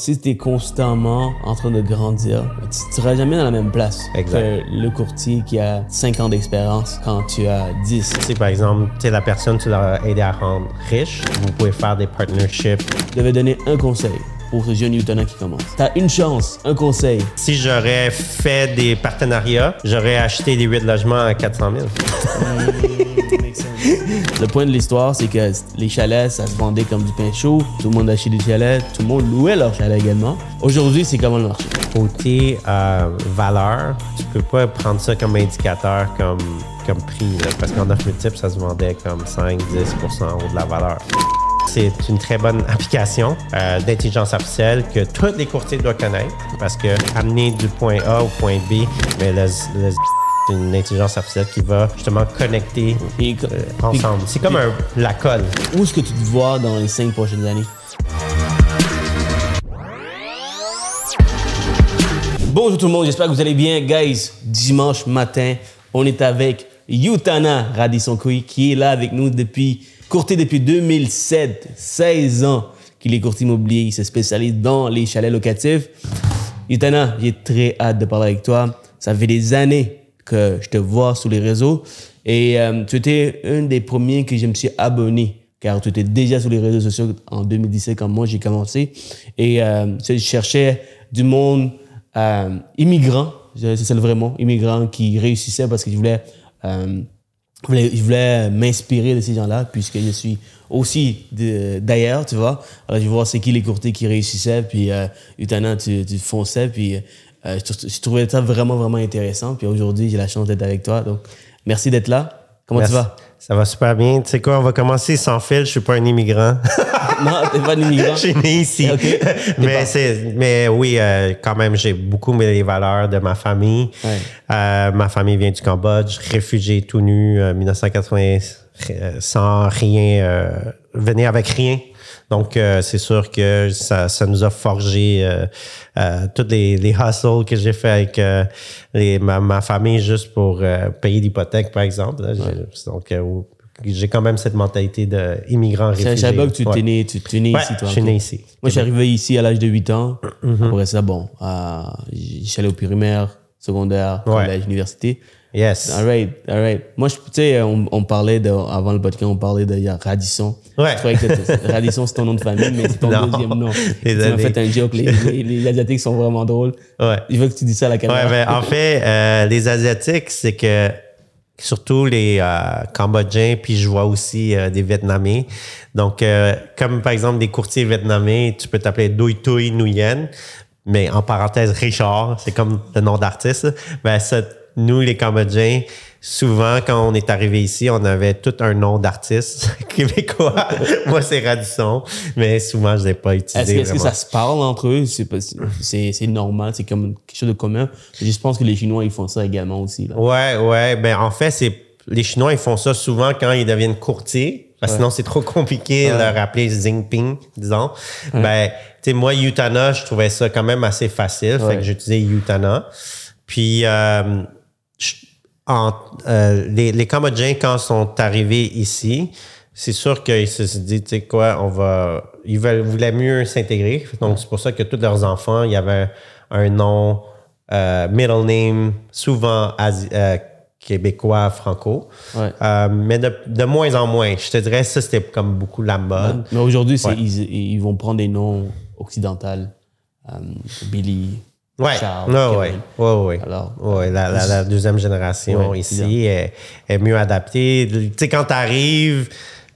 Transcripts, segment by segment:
Si tu es constamment en train de grandir, tu ne seras jamais dans la même place Exact. que le courtier qui a 5 ans d'expérience quand tu as 10. Si par exemple, tu la personne, tu l'as aidé à rendre riche, vous pouvez faire des partnerships. Je devais donner un conseil pour ce jeune qui commence. Tu as une chance, un conseil. Si j'aurais fait des partenariats, j'aurais acheté des 8 logements à 400 000. Le point de l'histoire, c'est que les chalets, ça se vendait comme du pain chaud. Tout le monde achetait des chalets, tout le monde louait leurs chalets également. Aujourd'hui, c'est comment le marché? Côté euh, valeur, tu peux pas prendre ça comme indicateur, comme, comme prix, là, parce qu'en offre multiple, ça se vendait comme 5-10 en haut de la valeur. C'est une très bonne application euh, d'intelligence artificielle que tous les courtiers doivent connaître parce que amener du point A au point B, mais le, le- une intelligence artificielle qui va justement connecter Et euh, ensemble. C'est comme un, la colle. Où est-ce que tu te vois dans les cinq prochaines années? Bonjour tout le monde, j'espère que vous allez bien. Guys, dimanche matin, on est avec Yutana Radisson-Koui qui est là avec nous depuis, courtier depuis 2007, 16 ans qu'il est courtier immobilier, il se spécialise dans les chalets locatifs. Yutana, j'ai très hâte de parler avec toi. Ça fait des années je te vois sur les réseaux et euh, tu étais un des premiers que je me suis abonné car tu étais déjà sur les réseaux sociaux en 2017 quand moi j'ai commencé et euh, je cherchais du monde euh, immigrant, c'est ça le vrai mot, immigrant qui réussissait parce que je voulais euh, je voulais, je voulais m'inspirer de ces gens-là, puisque je suis aussi d'ailleurs, tu vois. Alors, je vois c'est qui les courtiers qui réussissaient, puis euh, tu, tu fonçais, puis euh, je, je trouvais ça vraiment, vraiment intéressant. Puis aujourd'hui, j'ai la chance d'être avec toi. Donc, merci d'être là. Comment Merci. tu vas? Ça va super bien. Tu sais quoi, on va commencer sans fil. Je suis pas un immigrant. non, t'es pas un immigrant. Je suis né ici. Ok. T'es mais, c'est, mais oui, euh, quand même, j'ai beaucoup mis les valeurs de ma famille. Ouais. Euh, ma famille vient du Cambodge, réfugié tout nu, euh, 1980, euh, sans rien, euh, venir avec rien. Donc, euh, c'est sûr que ça, ça nous a forgé euh, euh, toutes les, les hustles que j'ai fait avec euh, les, ma, ma famille juste pour payer l'hypothèque, par exemple. là. Donc, j'ai quand même cette mentalité d'immigrant réfugié. savais pas que tu Ouais. t'es né, tu, es né Ouais, ici, toi. je suis né ici. Moi, je suis arrivé ici à l'âge de 8 ans. Mm-hmm. Après ça, bon, allé au primaire, secondaire, Ouais. collège, université. Yes. All right, all right. Moi, tu sais, on, on parlait de, avant le podcast, on parlait de il Radisson. Ouais. Je croyais que Radisson, c'est ton nom de famille, mais c'est ton Non. deuxième nom. Tu m'as fait un joke. Les, les, les Asiatiques sont vraiment drôles. Ouais. Je veux que tu dis ça à la caméra. Ouais, ben, en fait, euh, les Asiatiques, c'est que surtout les euh, Cambodgiens, puis je vois aussi euh, des Vietnamiens. Donc, comme par exemple des courtiers vietnamiens, tu peux t'appeler Doi Tui Nguyen, mais en parenthèse Richard, c'est comme le nom d'artiste. Ben, ça, nous, les Cambodgiens, souvent, quand on est arrivé ici, on avait tout un nom d'artiste québécois. Moi, c'est Radisson, mais souvent, je ne l'ai pas Est-ce utilisé. que, est-ce que ça se parle entre eux? C'est, normal, c'est comme quelque chose de commun. Je pense que les Chinois, ils font ça également aussi. Là. Ouais, ouais. Ben, en fait, c'est les Chinois, ils font ça souvent quand ils deviennent courtiers. Parce que sinon, c'est trop compliqué de leur appeler Xingping, disons. Ben, tu sais, moi, Utana, je trouvais ça quand même assez facile. Fait que j'utilisais Utana. Puis, euh, en- euh, les, les Cambodgiens, quand sont arrivés ici, c'est sûr qu'ils se sont dit, tu sais quoi, on va. Ils veulent, voulaient mieux s'intégrer. Donc, c'est pour ça que tous leurs enfants, il y avait un nom, euh, middle name, souvent euh, québécois, franco. Ouais. Euh, mais de, de moins en moins. Je te dirais, ça, c'était comme beaucoup la mode. Mais aujourd'hui, Ouais. ils, ils vont prendre des noms occidentaux. Billy, Ouais, Charles, ouais, ouais, Kevin. ouais, ouais. Alors, Ouais, la, la, la deuxième génération ici est, est mieux adaptée. Tu sais, quand tu arrives,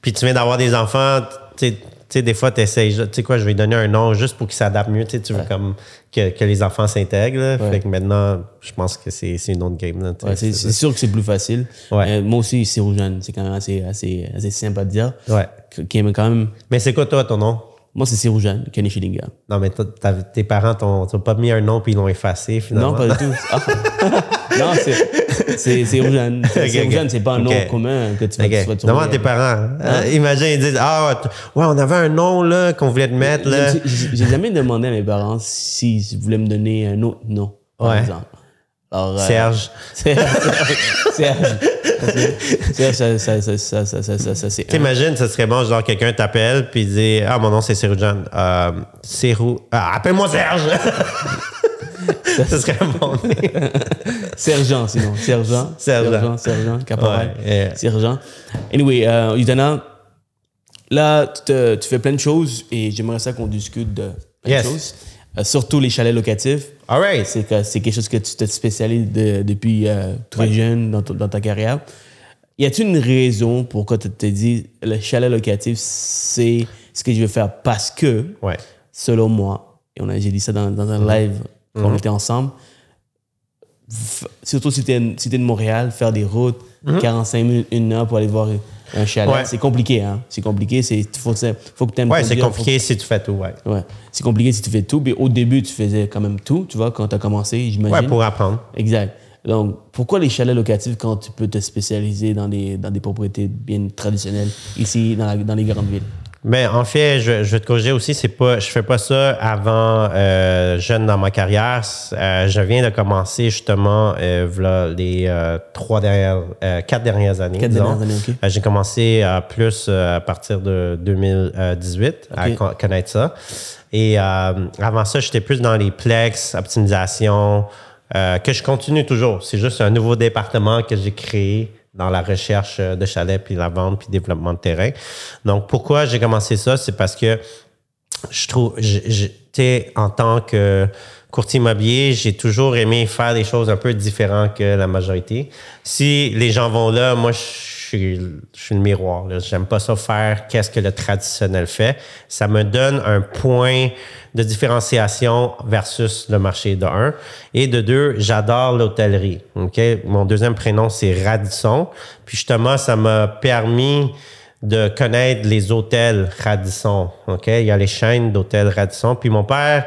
puis tu viens d'avoir des enfants, tu sais, tu sais, des fois, tu essaies, tu sais quoi, je vais lui donner un nom juste pour qu'il s'adapte mieux. Tu veux comme que, que les enfants s'intègrent. Ouais. Fait que maintenant, je pense que c'est une autre game. Ouais, c'est, sûr que c'est plus facile. Ouais. Euh, moi aussi, c'est Rougeane. C'est quand même assez, assez, assez simple à dire. Ouais. Qui quand même. Mais c'est quoi, toi, ton nom? Moi, c'est Siroujane, Kenny Schillingham. Non, mais toi, tes parents t'ont pas mis un nom puis ils l'ont effacé, finalement. Non, pas du tout. Ah. non, c'est, c'est, c'est Rougeane. C'est, Ok, ok. Rougeane, c'est pas un nom commun que tu vas, tu vas. Demande à tes parents. Euh, imagine, ils disent Ah, ouais, on avait un nom là qu'on voulait te mettre. Là. J'ai, jamais demandé à mes parents s'ils voulaient me donner un autre nom, par Ouais. exemple. Euh, Serge. Serge. Serge. Ça, ça, ça, ça, ça. T'imagines, ce serait bon, genre, quelqu'un t'appelle, puis dit Ah, mon nom, c'est Seroujan. Euh, Serou. Ah, appelle-moi Serge Ce serait bon. Sergent, sinon. Sergent. Sergent. Sergent, sergent caporal. Ouais, Anyway, euh, là, tu, fais plein de choses et j'aimerais ça qu'on discute de plein de choses. Euh, surtout les chalets locatifs. All right. C'est que quelque chose que tu te spécialises de- depuis euh, très jeune dans, dans ta carrière. Y a-t-il une raison pourquoi tu te dis le chalet locatif, c'est ce que je veux faire? Parce que, Ouais. selon moi, et on a, j'ai dit ça dans, dans un live quand on était ensemble, surtout si tu es, si de Montréal, faire des routes, 45 minutes, une heure pour aller voir un chalet, Ouais. c'est compliqué. Hein? C'est compliqué, c'est faut, faut que tu aimes Ouais, c'est compliqué si tu fais tout, ouais. Ouais. C'est compliqué si tu fais tout. Mais au début, tu faisais quand même tout, tu vois, quand tu as commencé, j'imagine. Ouais, pour apprendre. Exact. Donc, pourquoi les chalets locatifs quand tu peux te spécialiser dans des, dans des propriétés bien traditionnelles ici, dans, la- dans les grandes villes? Mais en fait, je, je vais te corriger aussi, c'est pas, je fais pas ça avant euh, jeune dans ma carrière. Euh, je viens de commencer justement euh, v'là les euh, trois dernières, euh, quatre dernières années. Quatre dernières années, OK. Euh, J'ai commencé plus euh, à partir de 2018 à connaître ça. Et euh, avant ça, j'étais plus dans les plex, optimisation, euh, que je continue toujours. C'est juste un nouveau département que j'ai créé dans la recherche euh, de chalets, puis la vente, puis développement de terrain. Donc, pourquoi j'ai commencé ça? C'est parce que je trouve, sais, en tant que courtier immobilier, j'ai toujours aimé faire des choses un peu différentes que la majorité. Si les gens vont là, moi, je je suis le miroir. J'aime pas ça faire qu'est-ce que le traditionnel fait. Ça me donne un point de différenciation versus le marché de un. Et de deux, j'adore l'hôtellerie. Mon deuxième prénom, c'est Radisson. Puis justement, ça m'a permis de connaître les hôtels Radisson. Il y a les chaînes d'hôtels Radisson. Puis mon père,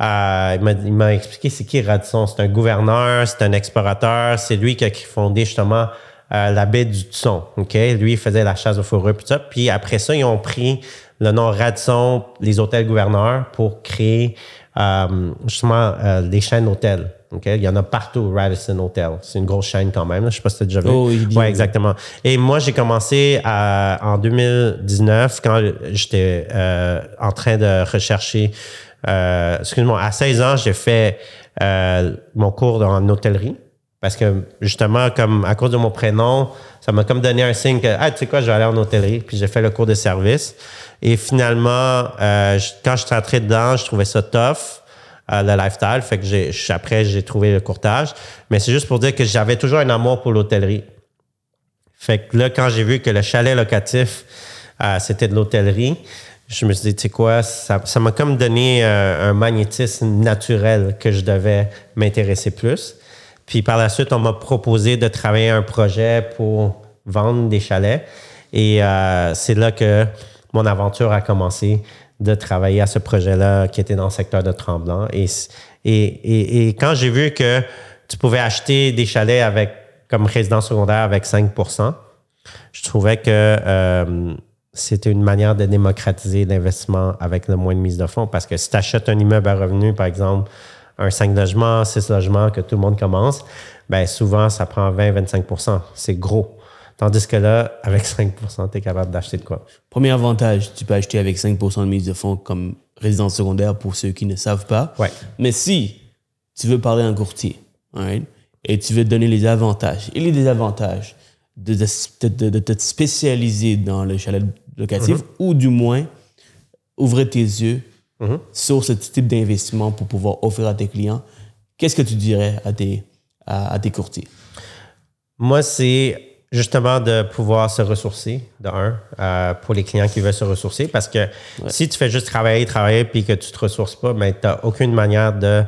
euh, il m'a expliqué c'est qui Radisson. C'est un gouverneur, c'est un explorateur. C'est lui qui a fondé justement euh, la baie du Tusson. OK? Lui, il faisait la chasse aux fourrures, puis ça. Puis après ça, ils ont pris le nom Radisson, les hôtels gouverneurs, pour créer euh, justement euh, les chaînes d'hôtels. OK? Il y en a partout, Radisson Hotel. C'est une grosse chaîne quand même. là. Je sais pas si tu as déjà vu. Oh, oui, ouais, exactement. Et moi, j'ai commencé à- en 2019 quand j'étais euh, en train de rechercher. Euh, excuse-moi, à 16 ans, j'ai fait euh, mon cours en hôtellerie. Parce que justement, comme à cause de mon prénom, ça m'a comme donné un signe que, ah, tu sais quoi, je vais aller en hôtellerie. Puis j'ai fait le cours de service. Et finalement, euh, quand je suis entré dedans, je trouvais ça tough, euh, le lifestyle. Fait que j'ai, après, j'ai trouvé le courtage. Mais c'est juste pour dire que j'avais toujours un amour pour l'hôtellerie. Fait que là, quand j'ai vu que le chalet locatif, euh, c'était de l'hôtellerie, je me suis dit, tu sais quoi, ça m'a comme donné un magnétisme naturel que je devais m'intéresser plus. Puis par la suite, on m'a proposé de travailler un projet pour vendre des chalets. Et euh, c'est là que mon aventure a commencé de travailler à ce projet-là qui était dans le secteur de Tremblant. Et, et, et, et quand j'ai vu que tu pouvais acheter des chalets avec comme résidence secondaire avec 5% je trouvais que euh, c'était une manière de démocratiser l'investissement avec le moins de mise de fonds. Parce que si tu achètes un immeuble à revenu, par exemple, un 5 logements, 6 logements que tout le monde commence, ben souvent, ça prend 20-25% C'est gros. Tandis que là, avec 5% tu es capable d'acheter de quoi? Premier avantage, tu peux acheter avec 5% de mise de fonds comme résidence secondaire pour ceux qui ne savent pas. Ouais. Mais si tu veux parler à un courtier alright, et tu veux donner les avantages et les désavantages de, de- de- de te spécialiser dans le chalet locatif Mm-hmm. ou du moins ouvrir tes yeux sur ce type d'investissement pour pouvoir offrir à tes clients, qu'est-ce que tu dirais à tes, à, à tes courtiers? Moi, c'est justement de pouvoir se ressourcer, de un, euh, pour les clients qui veulent se ressourcer. Parce que si tu fais juste travailler, travailler, puis que tu te ressources pas, ben, tu n'as aucune manière de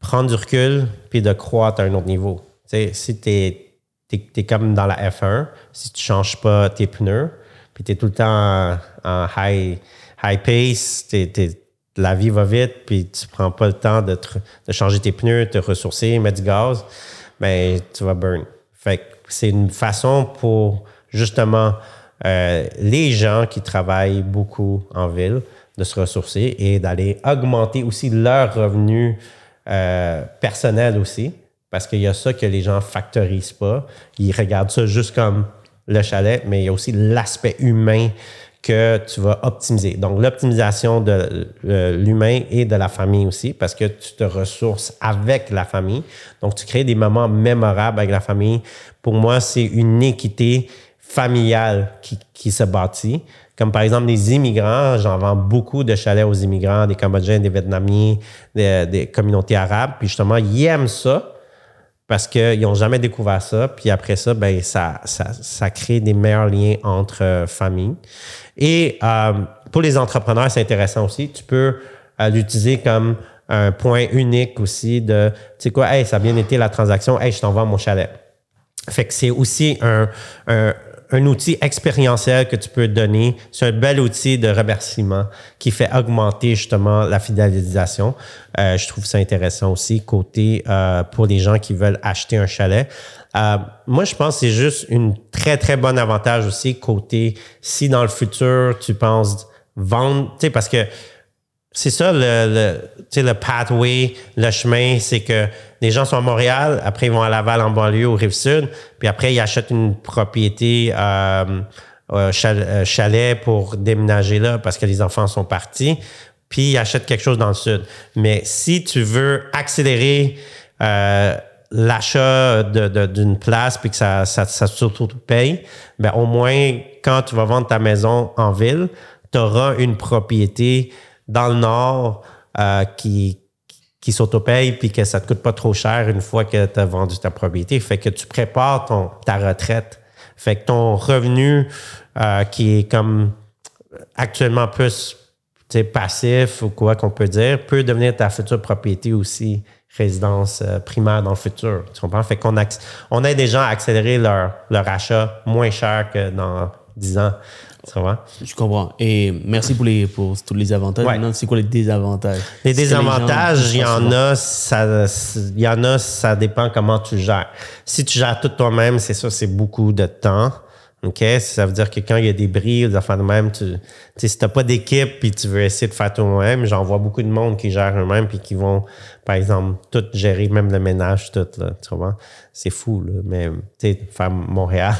prendre du recul puis de croître à un autre niveau. Si tu es, comme dans la F1, si tu changes pas tes pneus, puis tu es tout le temps en, en high, high pace, t'es- la vie va vite, puis tu prends pas le temps de, te- de changer tes pneus, te ressourcer, mettre du gaz, ben tu vas burn. Fait c'est une façon pour justement euh, les gens qui travaillent beaucoup en ville de se ressourcer et d'aller augmenter aussi leurs revenus euh, personnels aussi Parce qu'il y a ça que les gens factorisent pas. Ils regardent ça juste comme le chalet, mais il y a aussi l'aspect humain que tu vas optimiser. Donc, l'optimisation de euh, l'humain et de la famille aussi, parce que tu te ressources avec la famille. Donc, tu crées des moments mémorables avec la famille. Pour moi, c'est une équité familiale qui, qui se bâtit. Comme par exemple les immigrants, j'en vends beaucoup de chalets aux immigrants, des Cambodgiens, des Vietnamiens, des, des communautés arabes. Puis justement, ils aiment ça parce qu'ils n'ont jamais découvert ça. Puis après ça, ben ça, ça, ça crée des meilleurs liens entre euh, familles. Et euh, pour les entrepreneurs, c'est intéressant aussi. Tu peux euh, l'utiliser comme un point unique aussi de, tu sais quoi, hey, ça a bien été la transaction, hey, je t'envoie mon chalet. Fait que c'est aussi un, un, un outil expérientiel que tu peux donner. C'est un bel outil de remerciement qui fait augmenter justement la fidélisation. Euh, je trouve ça intéressant aussi côté euh, pour les gens qui veulent acheter un chalet. Euh, moi, je pense que c'est juste une très, très bonne avantage aussi côté si dans le futur, tu penses vendre, tu sais, parce que c'est ça le, le, le pathway, le chemin, c'est que les gens sont à Montréal, après ils vont à Laval en banlieue, au Rive-Sud, puis après ils achètent une propriété euh, euh, chalet pour déménager là parce que les enfants sont partis, puis ils achètent quelque chose dans le Sud. Mais si tu veux accélérer euh, l'achat d'une place puis que ça, ça, ça surtout paye, ben au moins quand tu vas vendre ta maison en ville, tu auras une propriété dans le Nord euh, qui, qui s'autopaye puis que ça te coûte pas trop cher une fois que tu as vendu ta propriété. Fait que tu prépares ton, ta retraite. Fait que ton revenu euh, qui est comme actuellement plus passif ou quoi qu'on peut dire peut devenir ta future propriété aussi résidence euh, primaire dans le futur. Tu comprends? Fait qu'on on aide des gens à accélérer leur, leur achat moins cher que dans 10 ans. Ça va? Je comprends. Et merci pour, les, pour tous les avantages. Maintenant, c'est quoi les désavantages? Les désavantages, il y en a, ça, il y en a, ça dépend comment tu gères. Si tu gères tout toi-même, c'est ça, c'est beaucoup de temps. OK? Ça veut dire que quand il y a des bris ou des affaires de même, tu, si tu n'as pas d'équipe puis tu veux essayer de faire toi-même, j'en vois beaucoup de monde qui gèrent eux-mêmes puis qui vont, par exemple, tout gérer, même le ménage, tout. Là, tu vois? C'est fou, là. Mais, tu sais, faire Montréal,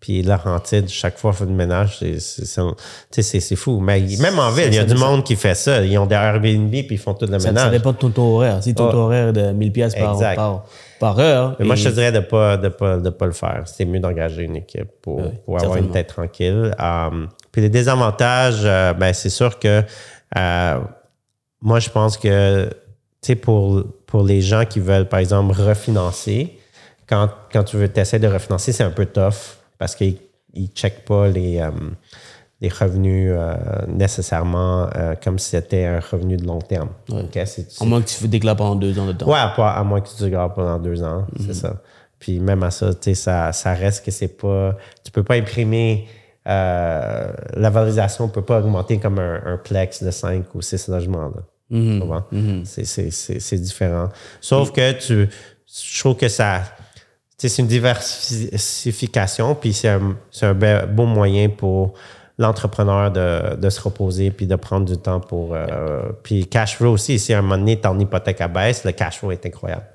puis Laurentide, chaque fois, fait du ménage, c'est fou. Mais même en ville, il y a du monde qui fait ça. Ils ont des Airbnb puis ils font tout le ménage. Ça dépend de ton taux horaire. Si ton taux horaire de 1000 pièces par, par, par, heure. Mais moi, je te dirais de ne pas, de pas, de pas le faire. C'est mieux d'engager une équipe pour, pour avoir une tête tranquille. Um, puis les désavantages, euh, ben, c'est sûr que euh, moi, je pense que pour, pour les gens qui veulent, par exemple, refinancer, quand, quand tu veux t'essayer de refinancer, c'est un peu tough parce qu'ils ne checkent pas les, euh, les revenus euh, nécessairement euh, comme si c'était un revenu de long terme. À moins que tu déclares pendant deux ans de temps. Oui, à, moins que tu déclares pendant deux ans, c'est mhm. ça. Puis même à ça, ça, ça reste que c'est pas. Tu peux pas imprimer. la valorisation ne peut pas augmenter comme un, plex de 5 ou 6 logements. Là. Mhm. Mhm. C'est différent. Sauf que tu, je trouve que ça, c'est une diversification, puis c'est un, un, beau moyen pour l'entrepreneur de, de, se reposer puis de prendre du temps pour. Euh, puis cash flow aussi, si à un moment donné ton hypothèque à baisse, le cash flow est incroyable.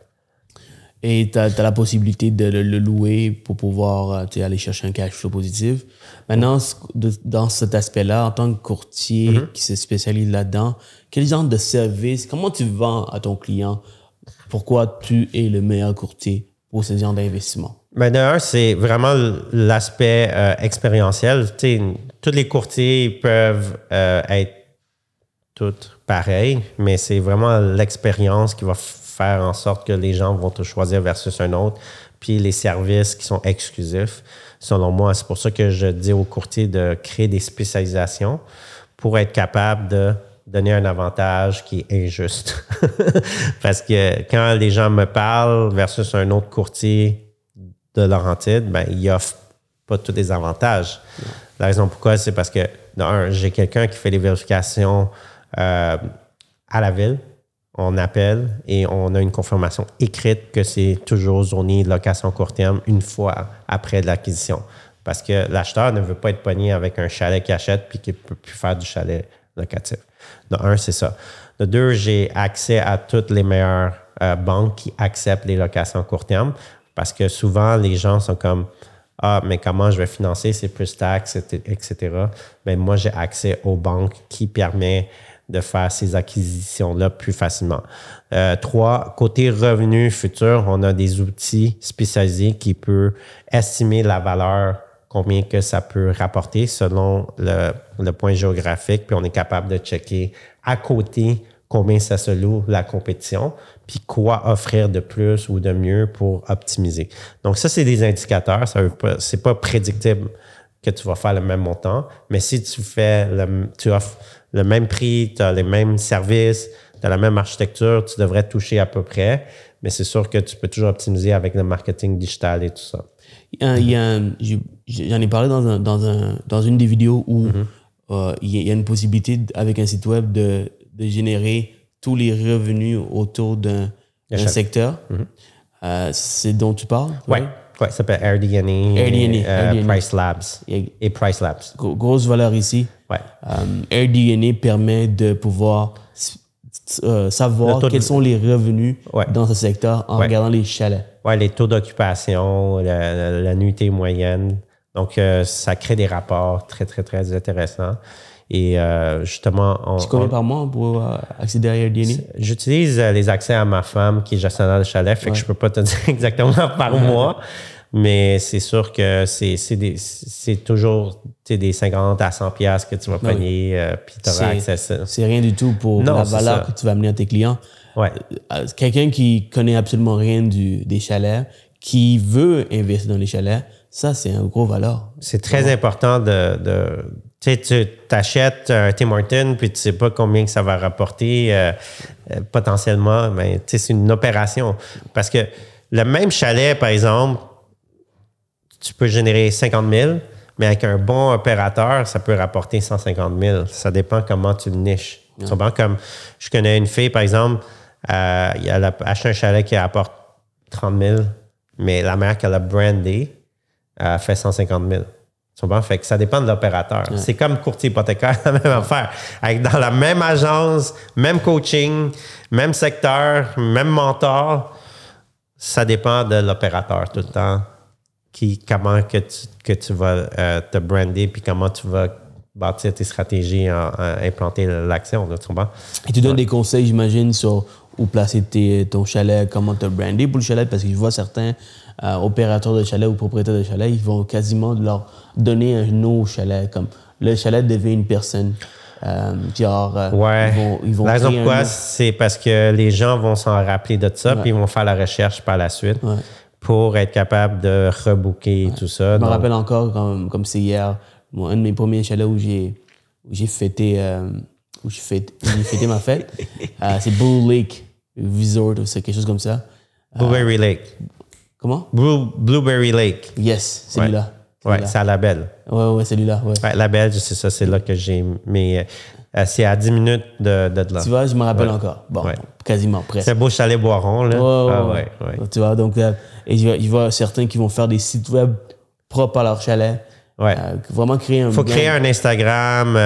Et tu as, la possibilité de le, louer pour pouvoir euh, aller chercher un cash flow positif. Maintenant, dans cet aspect-là, en tant que courtier mm-hmm. qui se spécialise là-dedans, quel genre de service, comment tu vends à ton client? Pourquoi tu es le meilleur courtier? Pour d'investissement? Ben, D'un, c'est vraiment l'aspect euh, expérientiel. tous les courtiers peuvent euh, être tous pareils, mais c'est vraiment l'expérience qui va faire en sorte que les gens vont te choisir versus un autre. Puis les services qui sont exclusifs, selon moi, c'est pour ça que je dis aux courtiers de créer des spécialisations pour être capable de donner un avantage qui est injuste. Parce que quand les gens me parlent versus un autre courtier de Laurentide, ben, il offre pas tous les avantages. La raison pourquoi, c'est parce que, d'un, j'ai quelqu'un qui fait les vérifications euh, à la ville. On appelle et on a une confirmation écrite que c'est toujours zoné location court terme une fois après l'acquisition. Parce que l'acheteur ne veut pas être pogné avec un chalet qu'il achète puis qu'il ne peut plus faire du chalet locatif. De un, c'est ça. De deux, j'ai accès à toutes les meilleures euh, banques qui acceptent les locations à court terme parce que souvent, les gens sont comme Ah, mais comment je vais financer, c'est plus taxes, etc. Mais moi, j'ai accès aux banques qui permettent de faire ces acquisitions-là plus facilement. Euh, trois, côté revenus futurs, on a des outils spécialisés qui peuvent estimer la valeur, combien que ça peut rapporter selon le, point géographique, puis on est capable de checker à côté combien ça se loue la compétition, puis quoi offrir de plus ou de mieux pour optimiser. Donc ça, c'est des indicateurs. Ça c'est pas prédictible que tu vas faire le même montant, mais si tu fais le, tu offres le même prix, tu as les mêmes services, tu as la même architecture, tu devrais toucher à peu près, mais c'est sûr que tu peux toujours optimiser avec le marketing digital et tout ça. Il y a, j'en ai parlé dans, un, dans, un, dans une des vidéos où mm-hmm. euh, il y a une possibilité avec un site web de, de générer tous les revenus autour d'un secteur. Mm-hmm. Euh, c'est dont tu parles? Oui. Ouais, ça s'appelle AirDNA, AirDNA, euh, Price Labs et Price Labs. Grosse valeur ici. Ouais. Euh, AirDNA permet de pouvoir euh, savoir quels sont les revenus dans ce secteur en regardant les chalets. Oui, les taux d'occupation, la, la, nuitée moyenne. Donc, ça crée des rapports très, très, très intéressants. Et euh, justement, on, tu combien par mois pour euh, accéder à Airbnb? J'utilise euh, les accès à ma femme qui est gestionnaire de chalet, fait que je peux pas te dire exactement par mois, mais c'est sûr que c'est toujours des 50 à 100 pièces que tu vas payer, puis tu auras accès à ça. C'est rien du tout pour la valeur que tu vas amener à tes clients. Ouais. Quelqu'un qui connaît absolument rien du, des chalets, qui veut investir dans les chalets, ça, c'est un gros valeur. C'est très important de, de tu t'achètes un Tim Hortons, puis tu sais pas combien que ça va rapporter euh, euh, potentiellement, mais c'est une opération. Parce que le même chalet, par exemple, tu peux générer 50 000, mais avec un bon opérateur, ça peut rapporter 150 000. Ça dépend comment tu le niches. comme je connais une fille, par exemple, euh, elle a acheté un chalet qui rapporte 30 000, mais la mère qu'elle a brandé, a fait 150 000. Fait que ça dépend de l'opérateur. C'est comme courtier hypothécaire, la même affaire. Avec dans la même agence, même coaching, même secteur, même mentor, ça dépend de l'opérateur tout le temps. Qui, comment que tu, que tu vas euh, te brander, puis comment tu vas bâtir tes stratégies, en, implanter l'action. Et tu donnes des conseils, j'imagine, sur où placer tes, ton chalet, comment te brander pour le chalet, parce que je vois certains euh, opérateurs de chalet ou propriétaires de chalet, ils vont quasiment leur donner un nom au chalet. Comme le chalet devient une personne. Euh, genre, euh, ouais. ils vont, La raison pourquoi, c'est parce que les gens vont s'en rappeler de ça, puis ils vont faire la recherche par la suite pour être capable de rebooker tout ça. Je me rappelle encore, comme, comme c'est hier, un de mes premiers chalets où j'ai j'ai fêté, où j'ai fêté, fêté ma fête, c'est Bull Lake Resort, c'est quelque chose comme ça. Blueberry Lake. Comment? Blueberry Lake. Yes, celui-là. Ouais, c'est à la belle. Ouais, ouais, celui-là. Ouais. ouais la belle, c'est ça, c'est là que j'ai. Mais euh, c'est à 10 minutes de, de, là. Tu vois, je me rappelle encore. Bon, quasiment presque. C'est beau chalet Boiron, là. Ah, ouais, ouais, Tu vois, donc, euh, et je vois, certains qui vont faire des sites web propres à leur chalet. Ouais. Euh, vraiment créer un. Il faut créer un Instagram,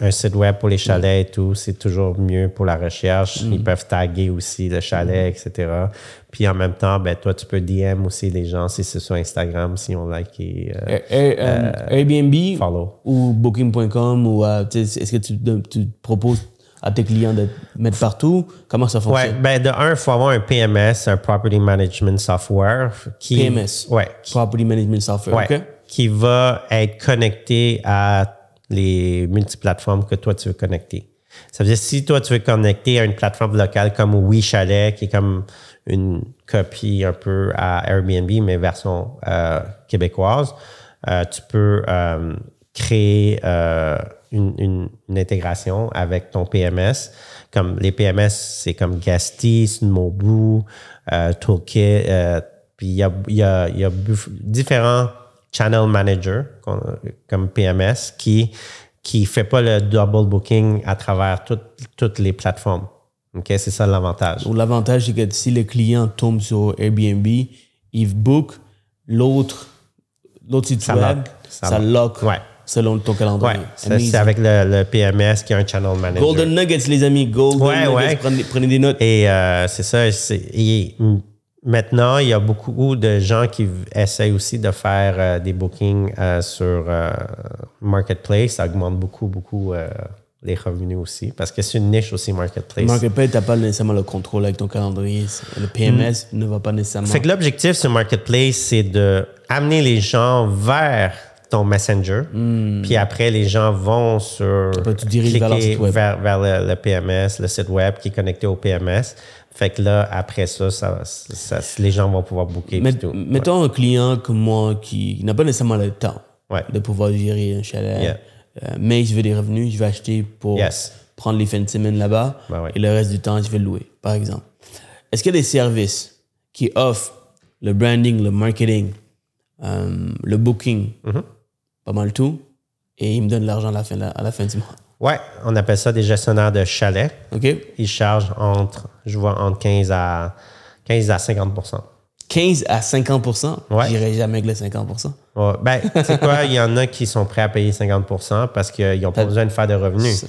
un site web pour les chalets et tout, c'est toujours mieux pour la recherche. Ils mm. peuvent taguer aussi le chalet, etc. Puis en même temps, ben, toi, tu peux DM aussi les gens si c'est sur Instagram, si on like et, euh, euh, Airbnb ou Booking.com ou euh, est-ce que tu, tu, proposes à tes clients de mettre partout? Comment ça fonctionne? Ouais, ben de un, il faut avoir un PMS, un Property Management Software. Qui, PMS? Ouais. Property Management Software, OK. Qui va être connecté à les multiplateformes que toi, tu veux connecter. Ça veut dire, si toi, tu veux connecter à une plateforme locale comme WeChalet, qui est comme une copie un peu à Airbnb, mais version euh, québécoise, euh, tu peux euh, créer une, intégration avec ton PMS. Comme les PMS, c'est comme Gasty, Snowboo, Toolkit, puis il y a, y, a, y a différents channel manager comme PMS qui qui fait pas le double booking à travers toutes, les plateformes. OK, c'est ça l'avantage. L'avantage, c'est que si le client tombe sur Airbnb, il book l'autre l'autre site web, ça, lock. Ouais. selon ton calendrier. Ouais, ça, c'est avec le, le PMS qui est un channel manager. Golden Nuggets, les amis. Golden Ouais, Nuggets. Prenez, prenez des notes. Et euh, c'est ça. et maintenant, il y a beaucoup de gens qui essayent aussi de faire euh, des bookings euh, sur euh, Marketplace. Ça augmente beaucoup, beaucoup euh, les revenus aussi. Parce que c'est une niche aussi, Marketplace. Marketplace, tu n'as pas nécessairement le contrôle avec ton calendrier. Le PMS ne va pas nécessairement. Fait que l'objectif sur Marketplace, c'est de amener les gens vers ton Messenger. Puis après, les gens vont sur. Tu vers cliquer site web? vers, vers le, le PMS, le site web qui est connecté au PMS. Fait que là, après ça, ça, ça- les gens vont pouvoir booker. Met- tout. mettons un client comme moi qui n'a pas nécessairement le temps Ouais. de pouvoir gérer un chalet, Yeah. euh, mais je veux des revenus, je vais acheter pour Yes. prendre les fins de semaine là-bas Ben et le reste du temps, je vais le louer, par exemple. Est-ce qu'il y a des services qui offrent le branding, le marketing, euh, le booking, Mm-hmm. Pas mal tout, et ils me donnent l'argent à la fin, à la fin du mois? Ouais, on appelle ça des gestionnaires de chalets. OK? Ils chargent entre, je vois, entre 15 à, 15 à 50% 15 à 50% Ouais. J'irai jamais avec les 50 Ouais, Ben, tu sais quoi, il y en a qui sont prêts à payer 50% parce qu'ils n'ont pas besoin de faire de revenus. Ça,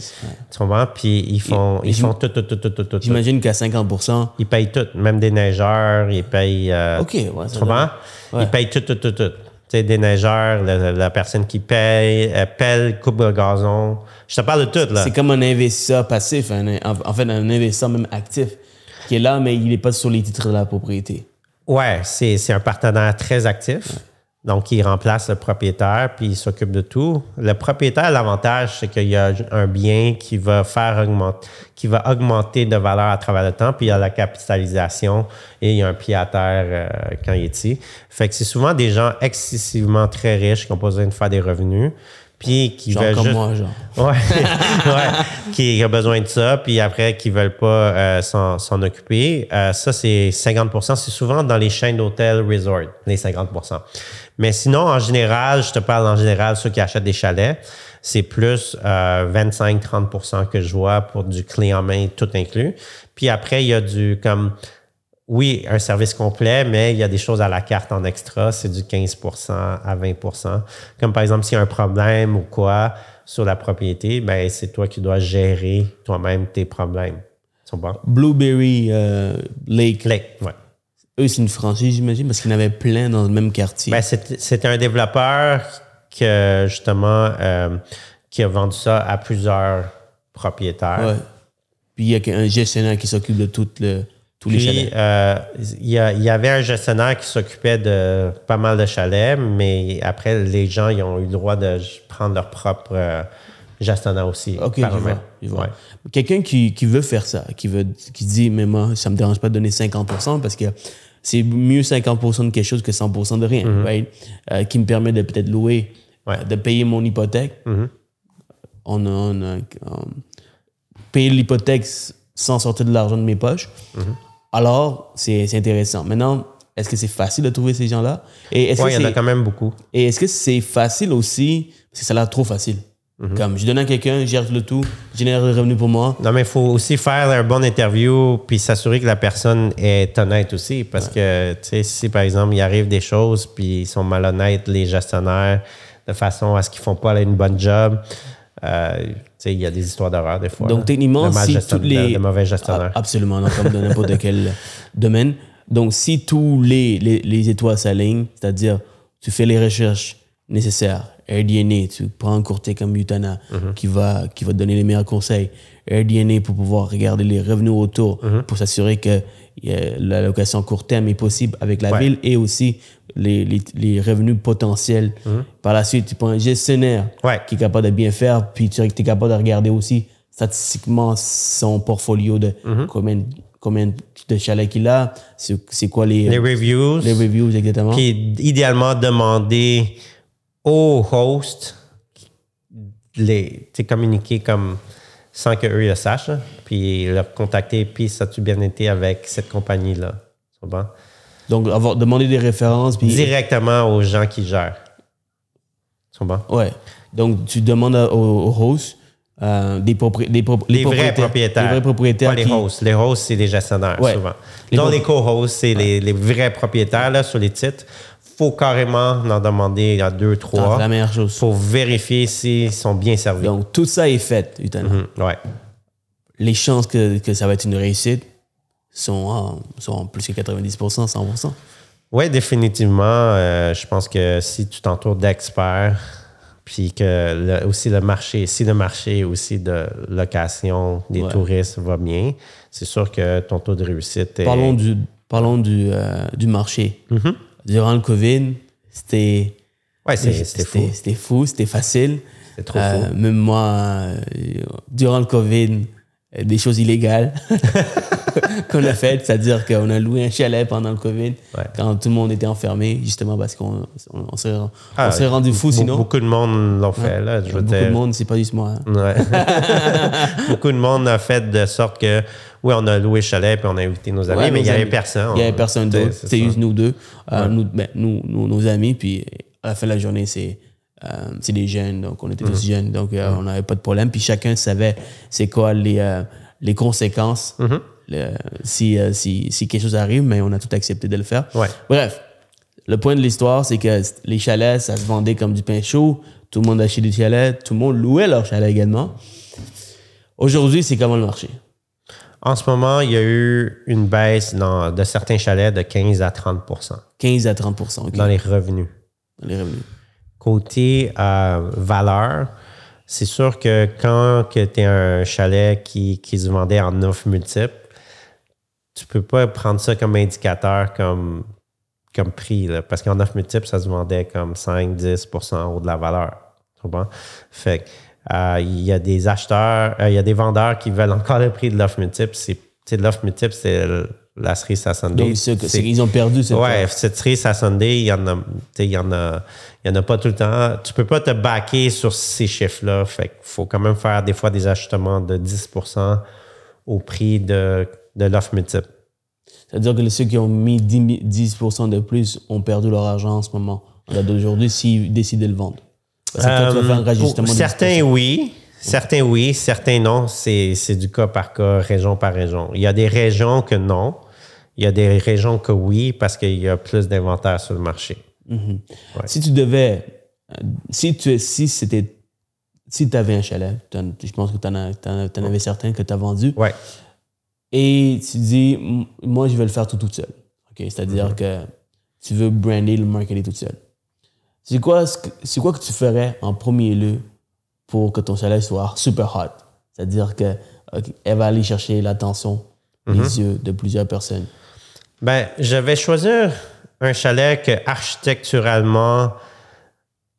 Tu comprends? Puis ils font, ils font tout, tout, tout, tout, tout, tout. J'imagine qu'à 50% Ils payent tout, même des neigeurs, ils payent. euh, OK, ouais, ça tu comprends? Ouais. Ils payent tout, tout, tout, tout. Tu sais, des neigeurs, la, la personne qui paye, euh, pelle, coupe le gazon. Je te parle de tout, là. C'est comme un investisseur passif, un- en, fait, un investisseur même actif, qui est là, mais il n'est pas sur les titres de la propriété. Ouais, c'est c'est un partenaire très actif. Donc, il remplace le propriétaire, puis il s'occupe de tout. Le propriétaire, l'avantage, c'est qu'il y a un bien qui va faire augmenter, qui va augmenter de valeur à travers le temps, puis il y a la capitalisation et il y a un pied à terre euh, quand il est ici. Fait que c'est souvent des gens excessivement très riches qui ont pas besoin de faire des revenus, puis qui Genre veulent comme juste... moi, genre. Ouais, ouais, qui a besoin de ça, puis après, qui veulent pas euh, s'en s'en occuper. Euh, ça, c'est 50% C'est souvent dans les chaînes d'hôtels resort, les 50 Mais sinon, en général, je te parle en général, ceux qui achètent des chalets, c'est plus euh, 25-30% que je vois pour du clé en main, tout inclus. Puis après, il y a du comme oui, un service complet, mais il y a des choses à la carte en extra, c'est du 15% à 20% Comme par exemple, s'il y a un problème ou quoi sur la propriété, ben c'est toi qui dois gérer toi-même tes problèmes. Blueberry euh, Lake, Click, ouais. Eux, c'est une franchise, j'imagine, parce qu'il y en avait plein dans le même quartier. Ben, c'est un développeur que, justement, euh, qui a vendu ça à plusieurs propriétaires. ouais. Puis il y a un gestionnaire qui s'occupe de tout le, tous les chalets. euh, il y, a- il y avait un gestionnaire qui s'occupait de pas mal de chalets, mais après, les gens ils ont eu le droit de prendre leur propre euh, gestionnaire aussi. OK. Ouais. Quelqu'un qui, qui veut faire ça, qui, veut, qui dit, mais moi, ça me dérange pas de donner 50% parce que c'est mieux 50% de quelque chose que 100% de rien, right? Euh, qui me permet de peut-être louer. Ouais. Euh, de payer mon hypothèque. On a, on a- on- payer l'hypothèque sans sortir de l'argent de mes poches. Mm-hmm. Alors, c'est intéressant. Maintenant, est-ce que c'est facile de trouver ces gens-là? Il y en a quand même beaucoup. et est-ce que c'est facile aussi? Parce que ça a l'air trop facile. Mhm. Comme je donne à quelqu'un, je gère le tout, génère le revenu pour moi. Non, mais il faut aussi faire un bon interview puis s'assurer que la personne est honnête aussi. Parce que, tu sais, si par exemple, il arrive des choses puis ils sont malhonnêtes, les gestionnaires, de façon à ce qu'ils font pas une bonne job, euh, tu sais, il y a des histoires d'horreur des fois. Donc, là. techniquement, de si toutes les. de- de mauvais gestionnaires. Ah, Absolument, non, comme dans n'importe quel domaine. Donc, si tous les, les, les étoiles s'alignent, c'est-à-dire tu fais les recherches nécessaires, AirDNA, tu prends un courtier comme Utana Mhm. qui, va, qui va te donner les meilleurs conseils, AirDNA pour pouvoir regarder les revenus autour, Mhm. pour s'assurer que euh, la location court terme est possible avec la Ouais. ville et aussi les, les, les revenus potentiels. Par la suite, tu prends un gestionnaire Mhm. Ouais. qui est capable de bien faire, puis tu es capable de regarder aussi statistiquement son portfolio de Mhm. combien, combien de chalets qu'il a, c'est quoi les, les reviews. les reviews exactement. Puis idéalement demander au host les tu communiquer comme sans qu'eux le sachent, là. puis leur contacter, puis ça a-tu bien été avec cette compagnie-là? Bon? Donc, avoir, demander des références. Puis, Directement aux gens qui gèrent. C'est bon? Ouais. Donc, tu demandes à- au, au host euh, des, propri- des pro- Les vrais propriétaires. Les vrais propriétaires. Pas les qui- hosts. Les hosts, c'est les gestionnaires, Ouais. souvent. Les pro- les co-hosts, c'est les, les vrais propriétaires là, sur les titres. Faut carrément en demander à deux, C'est trois la meilleure chose. pour vérifier s'ils sont bien servis. Donc, tout ça est fait, Utana. Mhm, ouais. Les chances que, que ça va être une réussite sont, en- sont plus que 90%, 100%. Oui, définitivement. Euh, je pense que si tu t'entoures d'experts, puis que le- aussi le marché, si le marché aussi de location des Ouais. touristes va bien, c'est sûr que ton taux de réussite est. Parlons du, parlons du, euh, du marché. Durant le COVID, c'était Ouais, c'était fou. C'était fou, c'était facile. Trop Euh, fou. Même moi, euh, durant le COVID, des choses illégales qu'on a faites, c'est-à-dire qu'on a loué un chalet pendant le COVID Ouais. quand tout le monde était enfermé, justement parce qu'on on, on Ah, rendu fou sinon. Beaucoup de monde l'ont fait, là. Je veux Beaucoup dire. de monde, c'est pas juste moi. hein. Ouais. beaucoup de monde a fait de sorte que, oui, on a loué le chalet, puis on a invité nos amis, mais il n'y avait personne. Il n'y avait personne d'autre. c'est C'était juste nous deux. Euh, nous, ben, nous, nous- nos amis. Puis à la fin de la journée, c'est euh, c'est des jeunes. Donc on était tous Mm-hmm. jeunes. Donc euh, on n'avait pas de problème. Puis chacun savait c'est quoi les, euh, les conséquences Mm-hmm. le- si, si, si quelque chose arrive. Mais on a tout accepté de le faire. Ouais. Bref, le point de l'histoire, c'est que les chalets, ça se vendait comme du pain chaud. Tout le monde achetait des chalets. Tout le monde louait leur chalet également. Aujourd'hui, c'est comment le marché? En ce moment, il y a eu une baisse dans, de certains chalets de 15 à 30% 15 à 30 ok, dans les revenus. dans les revenus. Côté euh, valeur, c'est sûr que quand tu es un chalet qui, qui se vendait en offre multiple, tu peux pas prendre ça comme indicateur, comme, comme prix, là, parce qu'en offre multiple, ça se vendait comme 5-10% en haut de la valeur. Comprends? Fait que, euh, il y a des acheteurs, euh, il y a des vendeurs qui veulent encore le prix de l'offre multiple. C'est, l'offre multiple, c'est la cerise à Sunday. Donc, qu'ils ont perdu cette Ouais, cette cerise à Sunday, il y en a, tu sais, il y en a, il y en a pas tout le temps. Tu peux pas te baquer sur ces chiffres-là. Fait qu'il faut quand même faire des fois des ajustements de 10% au prix de, de l'offre multiple. C'est-à-dire que ceux qui ont mis 10, mi- 10% de plus ont perdu leur argent en ce moment, d'aujourd'hui, s'ils décident de le vendre. Parce que toi, tu vas faire un Euh, certains, 10%. oui. Certains, oui. Certains, non. C'est c'est du cas par cas, région par région. Il y a des régions que non. Il y a des régions que oui, parce qu'il y a plus d'inventaire sur le marché. Si tu devais, euh, si tu si c'était, si tu avais un chalet, je pense que tu en, avais certains que tu as vendus, Ouais. et tu dis, moi, je vais le faire tout tout seul. Ok, C'est-à-dire que tu veux brander le marketing tout seul. C'est quoi, ce que- c'est quoi que tu ferais en premier lieu pour que ton chalet soit super hot? C'est-à-dire que ok, elle va aller chercher l'attention, les yeux de plusieurs personnes. Ben, je vais choisir un chalet que architecturalement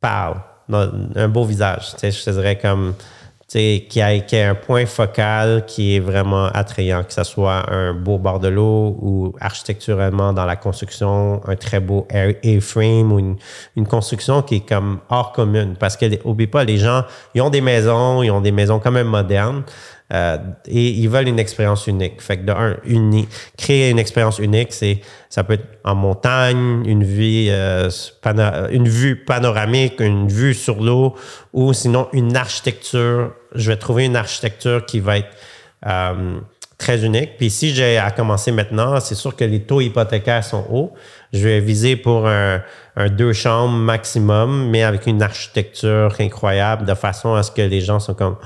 parle, un beau visage. Tu sais, je dirais comme, qui a, qui a un point focal qui est vraiment attrayant, que ce soit un beau bord de l'eau ou architecturalement dans la construction, un très beau air- A-frame ou une, une construction qui est comme hors commune. Parce que, oublie pas, les gens, ils ont des maisons, ils ont des maisons quand même modernes. Euh, et ils veulent une expérience unique. Fait que de un, uni- créer une expérience unique, c'est ça peut être en montagne, une vue, euh, une vue panoramique, une vue sur l'eau, ou sinon une architecture. Je vais trouver une architecture qui va être euh, très unique. Puis si j'ai à commencer maintenant, c'est sûr que les taux hypothécaires sont hauts. Je vais viser pour un, un deux chambres maximum, mais avec une architecture incroyable, de façon à ce que les gens sont comme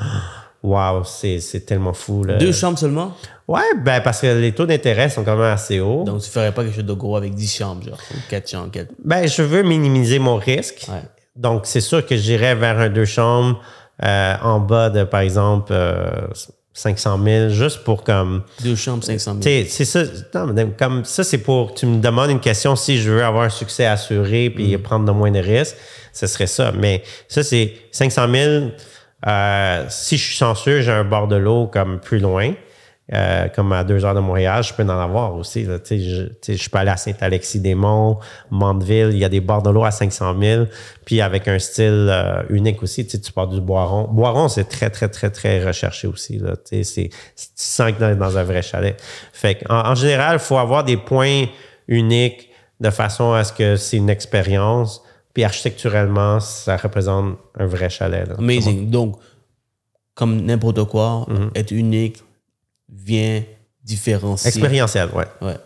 Wow, c'est c'est tellement fou. Là. Deux chambres seulement? Ouais, ben parce que les taux d'intérêt sont quand même assez hauts. Donc, tu ferais pas quelque chose de gros avec 10 chambres, genre, ou 4 chambres, quatre- Ben, je veux minimiser mon risque. Ouais. Donc, c'est sûr que j'irais vers un deux chambres euh, en bas de, par exemple, euh, 500 000, juste pour comme... Deux chambres, 500 000. Tu sais, c'est ça. Non, mais comme ça, c'est pour... Tu me demandes une question si je veux avoir un succès assuré puis prendre de moins de risques, ce serait ça. Mais ça, c'est 500 000. Euh, si je suis chanceux, j'ai un bord de l'eau comme plus loin. euh, comme à deux heures de Montréal, je peux en avoir aussi. Là. Tu sais, Je, tu sais, je peux aller à Saint-Alexis-des-Monts, Mandeville, il y a des bords de l'eau à 500 000, puis avec un style euh, unique aussi. Tu, pars du Boiron. Boiron, c'est très, très, très, très recherché aussi. Là. Tu sais, c'est- tu sens que dans, dans un vrai chalet. Fait en, en général, il faut avoir des points uniques de façon à ce que c'est une expérience. Puis architecturalement, ça représente un vrai chalet. là. Amazing. Donc, comme n'importe quoi, Mm-hmm. être unique vient différencier. Expérientiel, ouais. Ouais.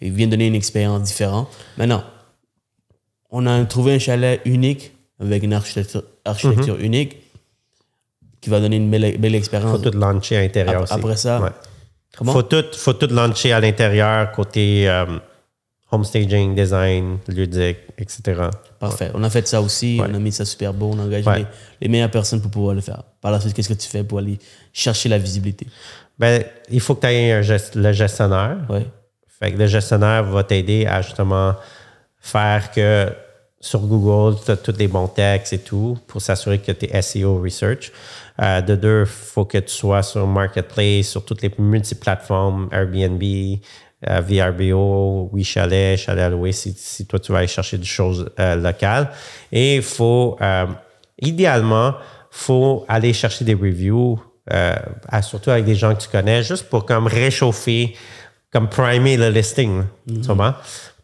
Il vient donner une expérience différente. Maintenant, on a trouvé un chalet unique avec une architecture, architecture unique qui va donner une belle, belle expérience. Faut tout lancer à l'intérieur aussi. après ça, Ouais. Comment? Faut tout, faut tout lancer à l'intérieur, côté euh, home staging, design, ludique, etc. Parfait. On a fait ça aussi. Ouais. On a mis ça super beau. On a engagé Ouais. les, les meilleures personnes pour pouvoir le faire. Par la suite, qu'est-ce que tu fais pour aller chercher la visibilité? Ben, il faut que tu aies un gest- le gestionnaire. Ouais. Fait que le gestionnaire va t'aider à justement faire que sur Google, tu as tous les bons textes et tout pour s'assurer que tu es SEO research. Euh, de deux, il faut que tu sois sur Marketplace, sur toutes les multiplateformes, Airbnb, euh, VRBO, Oui Chalet, Chalet si, si toi tu vas aller chercher des choses euh, locales. Et il faut, euh, idéalement, faut aller chercher des reviews, euh, à- surtout avec des gens que tu connais, juste pour comme réchauffer comme primer le listing, comprends?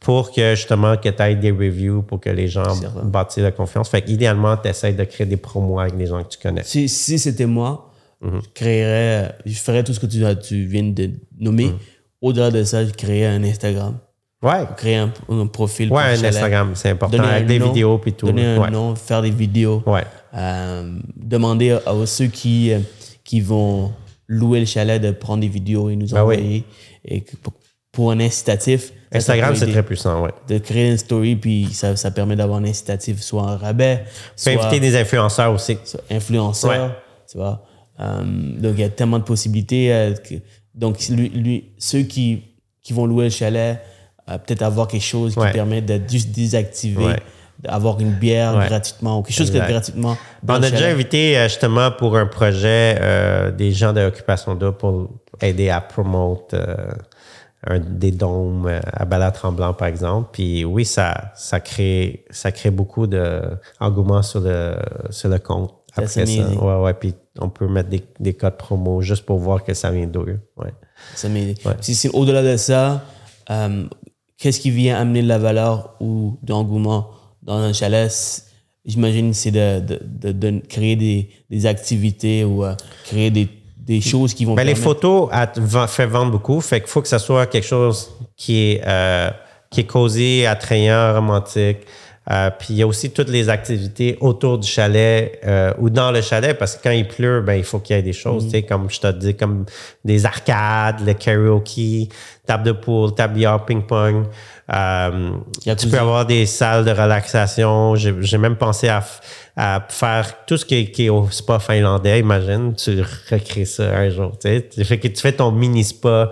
Pour que justement que tu aies des reviews, pour que les gens bâtissent la confiance. Fait qu'idéalement, tu essaies de créer des promos avec les gens que tu connais. Si, si c'était moi, Mhm. je créerais, je ferais tout ce que tu, viens de nommer. Mhm. Au-delà de ça, je créerais un Instagram. Ouais. Créer un, un profil. Ouais, un. Instagram, c'est important. Donner avec des nom, vidéos puis tout. Donner un ouais. nom, faire des vidéos. Ouais. Euh, demander à, à ceux qui, euh, qui vont louer le chalet de prendre des vidéos et nous Ben oui. envoyer. Et que pour, pour un incitatif. Instagram, c'est très puissant, ouais. De créer une story, puis ça, ça permet d'avoir un incitatif, soit un rabais, Tu peux inviter des influenceurs aussi. soit influenceur. Ouais. Tu vois. Euh, donc, il y a tellement de possibilités. euh, que- donc, lui, lui- ceux qui, qui vont louer le chalet, euh, peut-être avoir quelque chose qui Ouais. permet de juste désactiver, Ouais. d'avoir une bière Ouais. gratuitement ou quelque chose que Exact. gratuitement. dans On a déjà invité euh, justement pour un projet euh, des gens de l'occupation d'eau pour aider à promouvoir des dômes à Balade-Tremblant, par exemple. Puis oui, ça, ça, crée, ça crée beaucoup d'engouement sur le, sur le compte. Après ça, ouais, ouais. Puis on peut mettre des, des codes promo juste pour voir que ça vient d'eux. Ouais. Ça. Ouais. Si c'est au-delà de ça, euh, qu'est-ce qui vient amener de la valeur ou de l'engouement dans un chalet? J'imagine c'est de, de, de, de créer des, des activités ou euh, créer des, des choses qui vont Ben, les photos vend- fait vendre beaucoup. Fait qu'il faut que ça soit quelque chose qui est, euh, qui est cosy, attrayant, romantique. Euh, puis il y a aussi toutes les activités autour du chalet euh, ou dans le chalet parce que quand il pleut, ben il faut qu'il y ait des choses, tu sais, comme je te dis, comme des arcades, le karaoke, table de pool, table billard, ping-pong. Euh, tu peux avoir des salles de relaxation. J'ai même pensé à, à faire tout ce qui est, qui est au spa finlandais. Imagine, tu recrées ça un jour. Fais que tu fais ton mini spa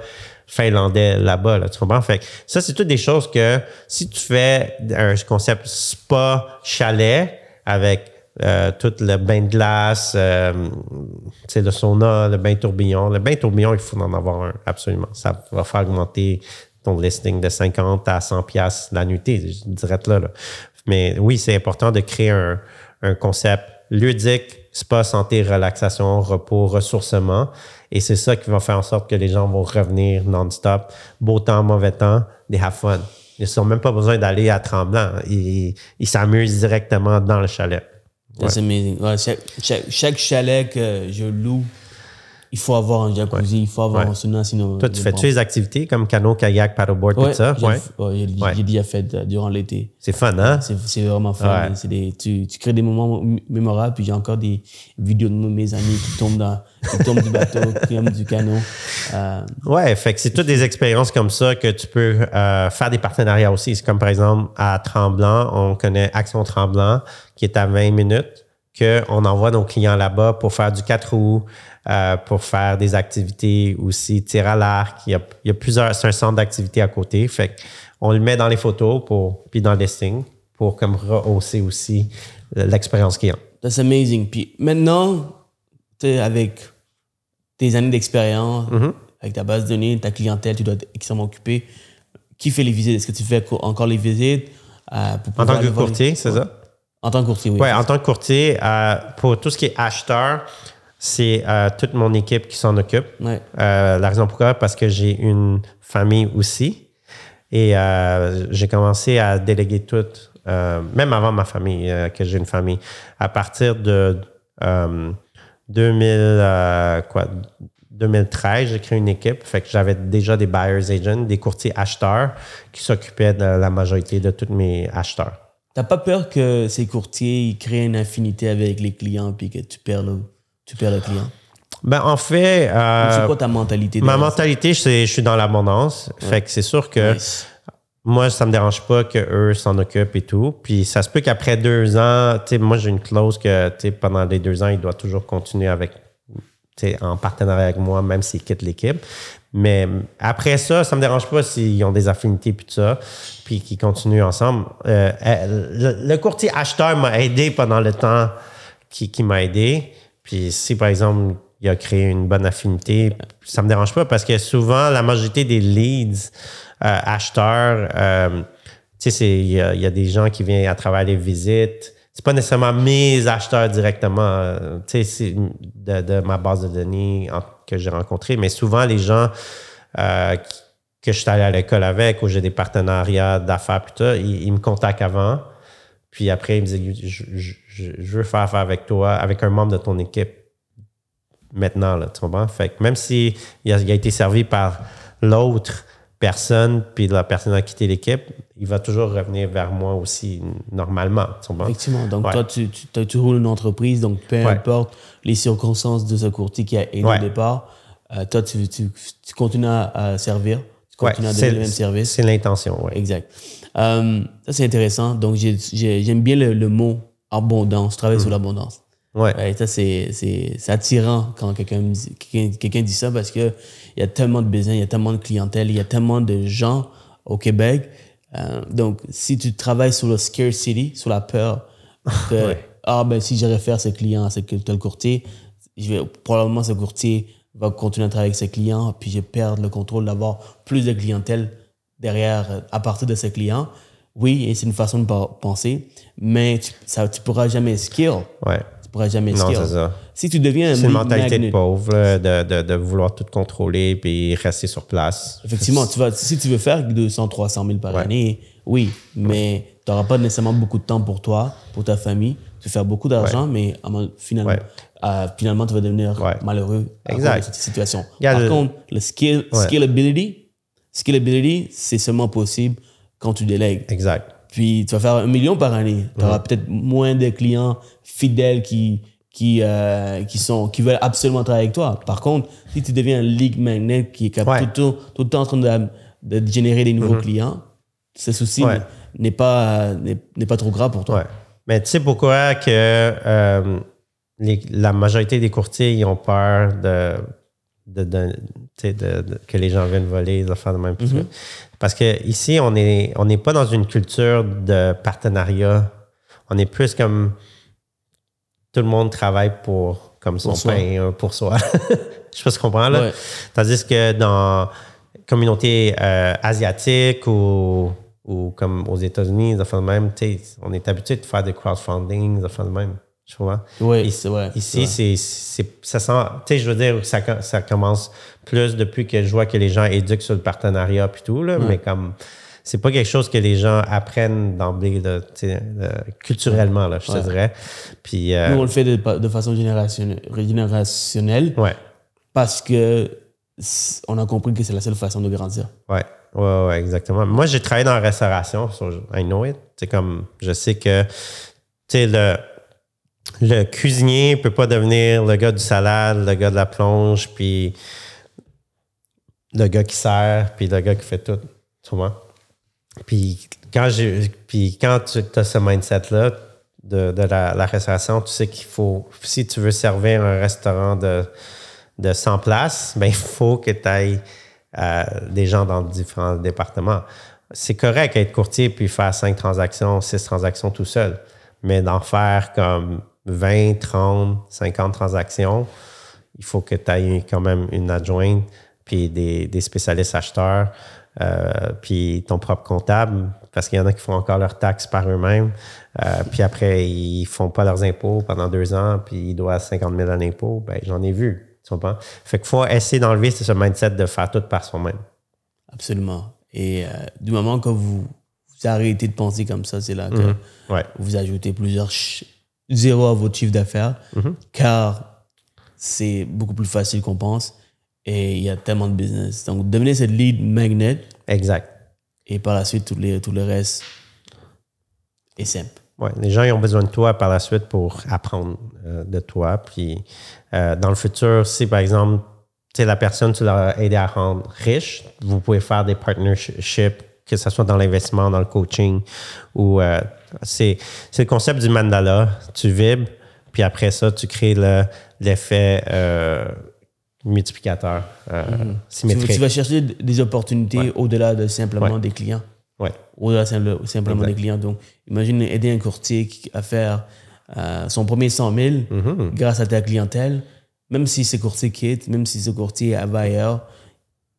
finlandais là-bas. Là, tu comprends? Fait que ça, c'est toutes des choses que si tu fais un concept spa chalet avec euh, tout le bain de glace, euh, le sauna, le bain tourbillon. Le bain tourbillon, il faut en avoir un, absolument. Ça va faire augmenter ton listing de 50 à 100 pièces la nuitée, je dirais là, là. Mais oui, c'est important de créer un concept ludique, spa, santé, relaxation, repos, ressourcement. Et c'est ça qui va faire en sorte que les gens vont revenir non-stop. Beau temps, mauvais temps, they have fun. Ils n'ont même pas besoin d'aller à Tremblant. Ils s'amusent directement dans le chalet. That's amazing. Ouais, chaque, chaque chalet que je loue, il faut avoir un jacuzzi, il faut avoir Ouais. un sauna, sinon. Toi, tu fais-tu les activités comme canot, kayak, paddleboard, tout ça? ouais, j'ai déjà fait euh, durant l'été. C'est fun, hein? C'est c'est vraiment fun. Des, tu, tu crées des moments mémorables. Puis j'ai encore des vidéos de mes amis qui tombent, dans, qui tombent du bateau, qui tombent du canot. Euh, Ouais, fait que c'est toutes des expériences comme ça que tu peux euh, faire des partenariats aussi. C'est comme par exemple à Tremblant, on connaît Action Tremblant qui est à 20 minutes, qu'on envoie nos clients là-bas pour faire du 4 roues, euh, pour faire des activités aussi, tir à l'arc. Il y a, il y a plusieurs, c'est un centre d'activité à côté. Fait on le met dans les photos pour, puis dans le listing pour comme rehausser aussi l'expérience client. that's amazing. Puis maintenant, tu avec tes années d'expérience, Mm-hmm. avec ta base de données, ta clientèle, tu dois être extrêmement occupé. Qui fait les visites? Est-ce que tu fais co- encore les visites? euh, pour En tant que les- courtier, c'est ça? En tant que courtier, oui. Ouais, en tant que courtier, euh, pour tout ce qui est acheteur, c'est euh, toute mon équipe qui s'en occupe. Ouais. Euh, la raison pourquoi, parce que j'ai une famille aussi. Et j'ai commencé à déléguer tout, même avant ma famille, que j'ai une famille. À partir de euh, 2000, euh, quoi, 2013, j'ai créé une équipe. Fait que j'avais déjà des buyers agents, des courtiers acheteurs qui s'occupaient de la majorité de tous mes acheteurs. T'as pas peur que ces courtiers ils créent une affinité avec les clients puis que tu perds le, tu perds le client? Ben, en fait, euh, c'est quoi ta mentalité? ma mentalité, je, je suis dans l'abondance. Fait que c'est sûr que? Nice. moi, ça me dérange pas qu'eux s'en occupent et tout. Puis ça se peut qu'après deux ans, tu sais, moi, j'ai une clause que, pendant les deux ans, il doit toujours continuer avec, en partenariat avec moi, même s'il quitte l'équipe. Mais après ça, ça me dérange pas s'ils ont des affinités puis tout ça, puis qu'ils continuent ensemble. Euh, le, courtier acheteur m'a aidé pendant le temps qui, qui m'a aidé. Puis si, par exemple, il a créé une bonne affinité, ça me dérange pas parce que souvent, la majorité des leads euh, acheteurs, euh, tu sais, il y, a- des gens qui viennent à travers les visites. C'est pas nécessairement mes acheteurs directement, tu sais, de, de ma base de données que j'ai rencontré, mais souvent les gens euh, que je suis allé à l'école avec ou j'ai des partenariats d'affaires, puis tout, ils, me contactent avant. Puis après, ils me disent je, veux faire affaire avec toi, avec un membre de ton équipe maintenant, là, tu comprends? Fait que même si il a, il a été servi par l'autre personne, puis la personne a quitté l'équipe, il va toujours revenir vers moi aussi normalement? Effectivement. Donc, Ouais. toi, tu, tu, une entreprise, donc peu Ouais. importe les circonstances de ce courtier qui a aidé Ouais. au départ, euh, toi, tu, tu, tu continues à, servir, tu continues à donner le même service. C'est l'intention, oui. Exact. Euh, ça, c'est intéressant. Donc, j'ai- j'ai- j'aime bien le, le mot abondance, travailler Mm. sur l'abondance. Ouais. Ouais, ça, c'est attirant quand quelqu'un dit- quelqu'un quelqu'un dit ça parce qu'il y a tellement de business, il y a tellement de clientèle, il y a tellement de gens au Québec. Euh, donc, si tu travailles sur le scarcity, sur la peur que, Ouais. ah, ben, si je réfère ce client à tel courtier, je vais, probablement ce courtier va continuer à travailler avec ses clients, puis je vais perdre le contrôle d'avoir plus de clientèle derrière, euh, à partir de ses clients. Oui, et c'est une façon de penser, mais tu, ça, tu pourras jamais skill. Ouais. Pourras jamais Non, ça. Si tu deviens un C'est une mentalité magnet, de pauvre, de, de, de vouloir tout contrôler puis rester sur place. effectivement, tu vas, si tu veux faire 200, 300 000 par Ouais. année, oui, mais tu n'auras pas nécessairement beaucoup de temps pour toi, pour ta famille. Tu vas faire beaucoup d'argent, mais finalement, euh, finalement, tu vas devenir malheureux Exact. cette situation. Par le- contre, le scalability, scalability, c'est seulement possible quand tu délègues. Exact. Puis tu vas faire un million par année. Tu auras peut-être moins de clients fidèles qui, qui, euh, qui, sont, qui veulent absolument travailler avec toi. Par contre, si tu deviens un league magnet qui est cap- Ouais. tout, le temps- tout le temps en train de, de générer des nouveaux clients, ce souci Ouais. n'est pas, n'est pas trop grave pour toi. Ouais. Mais tu sais pourquoi que euh, les- la majorité des courtiers ils ont peur de, de, que les gens viennent voler, des affaires de même. Mhm. Parce que ici, on n'est on n'est pas dans une culture de partenariat. On est plus comme tout le monde travaille pour comme son Pour pain, pour soi. Je sais pas tu comprends là. Ouais. Tandis que dans communauté euh, asiatique ou, ou comme aux États-Unis, des affaires de même, on est habitué de faire des crowdfunding, des affaires de même. Je comprends? Ouais, Ici-. Ici, c'est, c'est, ça sent, tu sais, je veux dire, ça, ça commence plus depuis que je vois que les gens éduquent sur le partenariat puis tout, là, mais comme, c'est pas quelque chose que les gens apprennent d'emblée, de, tu sais, de- culturellement, là, je te Ouais. dirais. Puis, euh, Nous, on le fait de, de façon générationnelle, générationnelle ouais, parce que on a compris que c'est la seule façon de grandir. ouais, ouais, ouais, exactement. Moi, j'ai travaillé dans la restauration, so I know it. C'est comme, je sais que, tu sais, le, le cuisinier peut pas devenir le gars du salade, le gars de la plonge, puis le gars qui sert, puis le gars qui fait tout. Tu vois? Puis quand, puis quand tu as ce mindset-là de, la, restauration, tu sais qu'il faut, si tu veux servir un restaurant de, de 100 places, ben, il faut que tu ailles euh, des gens dans différents départements. C'est correct être courtier puis faire 5 transactions, 6 transactions tout seul, mais d'en faire comme 20, 30, 50 transactions, il faut que tu aies quand même une adjointe, puis des, des spécialistes acheteurs, euh, puis ton propre comptable, parce qu'il y en a qui font encore leurs taxes par eux-mêmes, euh, puis après, ils font pas leurs impôts pendant deux ans, puis ils doivent 50 000 en impôts. Ben, j'en ai vu, tu comprends? Fait qu'il faut essayer d'enlever ce mindset de faire tout par soi-même. Absolument. Et euh, du moment que vous, vous arrêtez de penser comme ça, c'est là que Mhm. Ouais. vous ajoutez plusieurs zéros à votre chiffre d'affaires, Mhm. car c'est beaucoup plus facile qu'on pense et il y a tellement de business. Donc, devenez cette lead magnet Exact. et par la suite, tout, les, tout le reste est simple. Ouais, les gens ils ont besoin de toi par la suite pour apprendre euh, de toi. Puis euh, dans le futur, si par exemple, la personne, tu l'as aidé à rendre riche, vous pouvez faire des partnerships, que ce soit dans l'investissement, dans le coaching, ou euh, c'est le concept du mandala. Tu vibres, puis après ça, tu crées le- l'effet euh, multiplicateur euh, Tu, symétrique. tu vas chercher des opportunités au-delà de simplement Ouais. des clients. Ouais. Au-delà simple- simplement Exact. des clients. Donc, imagine aider un courtier à faire euh, son premier 100 000 Mm-hmm. grâce à ta clientèle. Même si ce courtier quitte, même si ce courtier va ailleurs,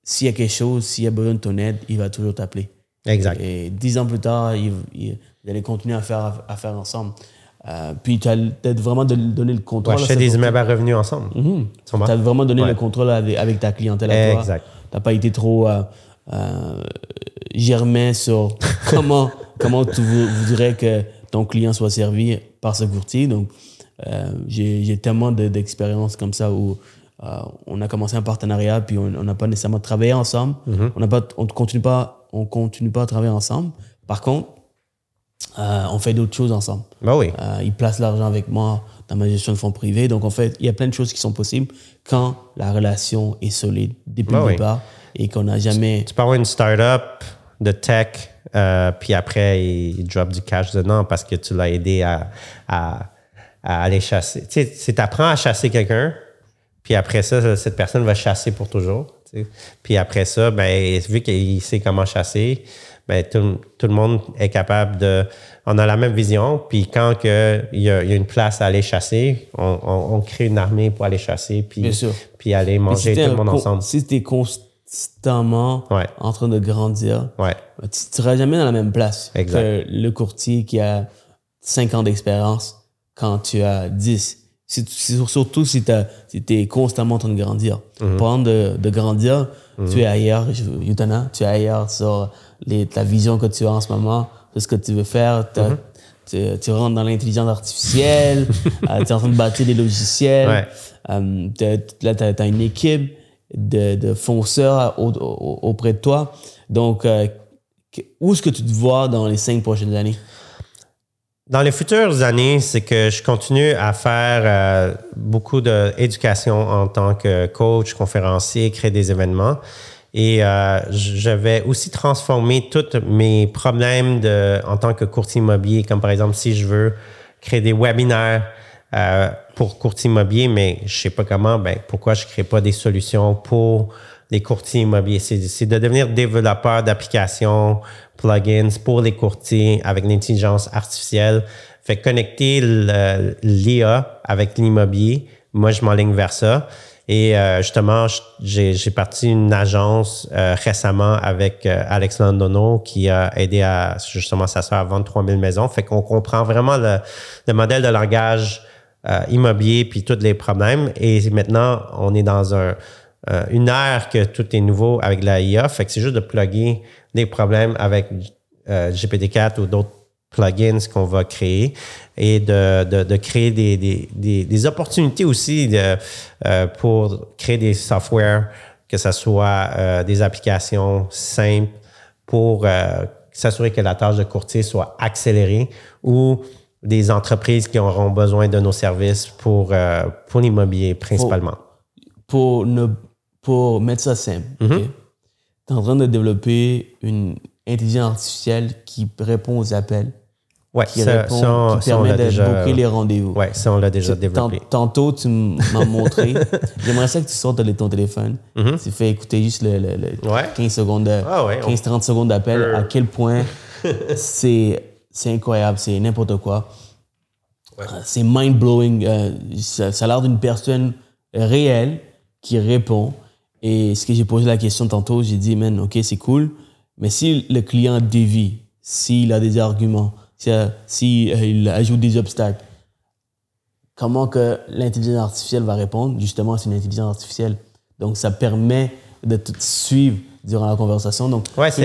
s'il y a quelque chose, s'il y a besoin de ton aide, il va toujours t'appeler. Exact. Et dix ans plus tard, il- il- vous allez continuer à faire, à faire ensemble. Euh, puis, tu as peut-être vraiment donner le On contrôle. à acheter des immeubles à revenus ensemble. Tu comprends? Tu as vraiment donné Ouais. le contrôle avec, avec ta clientèle à toi. Exact. Tu n'as pas été trop euh, euh, germain sur comment, comment tu vou- voudrais que ton client soit servi par ce courtier. Donc, euh, j'ai tellement de- d'expériences comme ça où on a commencé un partenariat, puis on n'a pas nécessairement travaillé ensemble. On n'a pas, on continue pas, on continue pas à travailler ensemble. Par contre, euh, on fait d'autres choses ensemble. Ben oui. Euh, il place l'argent avec moi dans ma gestion de fonds privés. Donc, en fait, il y a plein de choses qui sont possibles quand la relation est solide depuis Ben le oui. départ et qu'on n'a jamais. Tu peux avoir une startup de tech, euh, puis après, il drop du cash dedans parce que tu l'as aidé à, à, à aller chasser. Tu sais, c'est t'apprends à chasser quelqu'un, puis après ça, cette personne va chasser pour toujours. Puis après ça, ben, vu qu'il sait comment chasser, ben, tout, tout le monde est capable de. On a la même vision, puis quand que il y, a, il y a une place à aller chasser, on, on- on crée une armée pour aller chasser, puis, puis aller manger si tout le monde ensemble. Si tu es constamment Ouais. en train de grandir, Ouais. tu ne seras jamais dans la même place Exact. que le courtier qui a 5 ans d'expérience quand tu as 10. C'est- surtout si tu es constamment en train de grandir. Mhm. Pendant de, de grandir, tu es ailleurs, Yutana, tu es ailleurs sur les, la vision que tu as en ce moment, ce que tu veux faire. Mhm. tu, tu rentres dans l'intelligence artificielle, tu es en train de bâtir des logiciels. Ouais. Euh, là, tu as, une équipe de, de fonceurs au- auprès de toi. Donc, euh, où est-ce que tu te vois dans les cinq prochaines années? Dans les futures années, c'est que je continue à faire euh, beaucoup d'éducation en tant que coach, conférencier, créer des événements. Et euh, je vais aussi transformer tous mes problèmes de, en tant que courtier immobilier, comme par exemple si je veux créer des webinaires euh, pour courtier immobilier, mais je sais pas comment, ben pourquoi je crée pas des solutions pour les courtiers immobiliers? C'est de devenir développeur d'applications, plugins pour les courtiers avec l'intelligence artificielle. Fait connecter l'IA avec l'immobilier, moi, je m'enligne vers ça. Et euh, justement, j'ai parti une agence euh, récemment avec euh, Alex Londono qui a aidé à justement sa soeur à vendre 3000 maisons. Fait qu'on comprend vraiment le, le modèle de langage euh, immobilier puis tous les problèmes. Et maintenant, on est dans un, euh, une ère que tout est nouveau avec la IA. Fait que c'est juste de plugger des problèmes avec euh, GPT-4 ou d'autres plugins qu'on va créer et de, de, créer des, des, des, opportunités aussi de, euh, pour créer des softwares, que ce soit des applications simples pour s'assurer que la tâche de courtier soit accélérée ou des entreprises qui auront besoin de nos services pour, pour l'immobilier principalement. Pour, ne, pour mettre ça simple, Mm-hmm. tu es en train de développer une intelligence artificielle qui répond aux appels, Ouais, qui, ça, répond, ça, on- qui ça, permet de déjà, booker les rendez-vous. ouais, ça, on l'a déjà développé. Tantôt, tu m'as montré. J'aimerais ça que tu sortes de ton téléphone. Tu fais écouter juste le, le- le Mm-hmm. Ouais. 15 secondes, de- Ah ouais, on- 15-30 secondes d'appel. Euh. À quel point c'est c'est incroyable, c'est n'importe quoi. Euh, C'est mind-blowing. euh, ça, ça a l'air d'une personne réelle qui répond. Et ce que j'ai posé la question tantôt, j'ai dit, man, OK, c'est cool. Mais si le client dévie, s'il a des arguments, s'il si, euh, il ajoute des obstacles, comment que l'intelligence artificielle va répondre? Justement, c'est une intelligence artificielle. Donc, ça permet de te suivre durant la conversation. Donc, Ouais, c'est-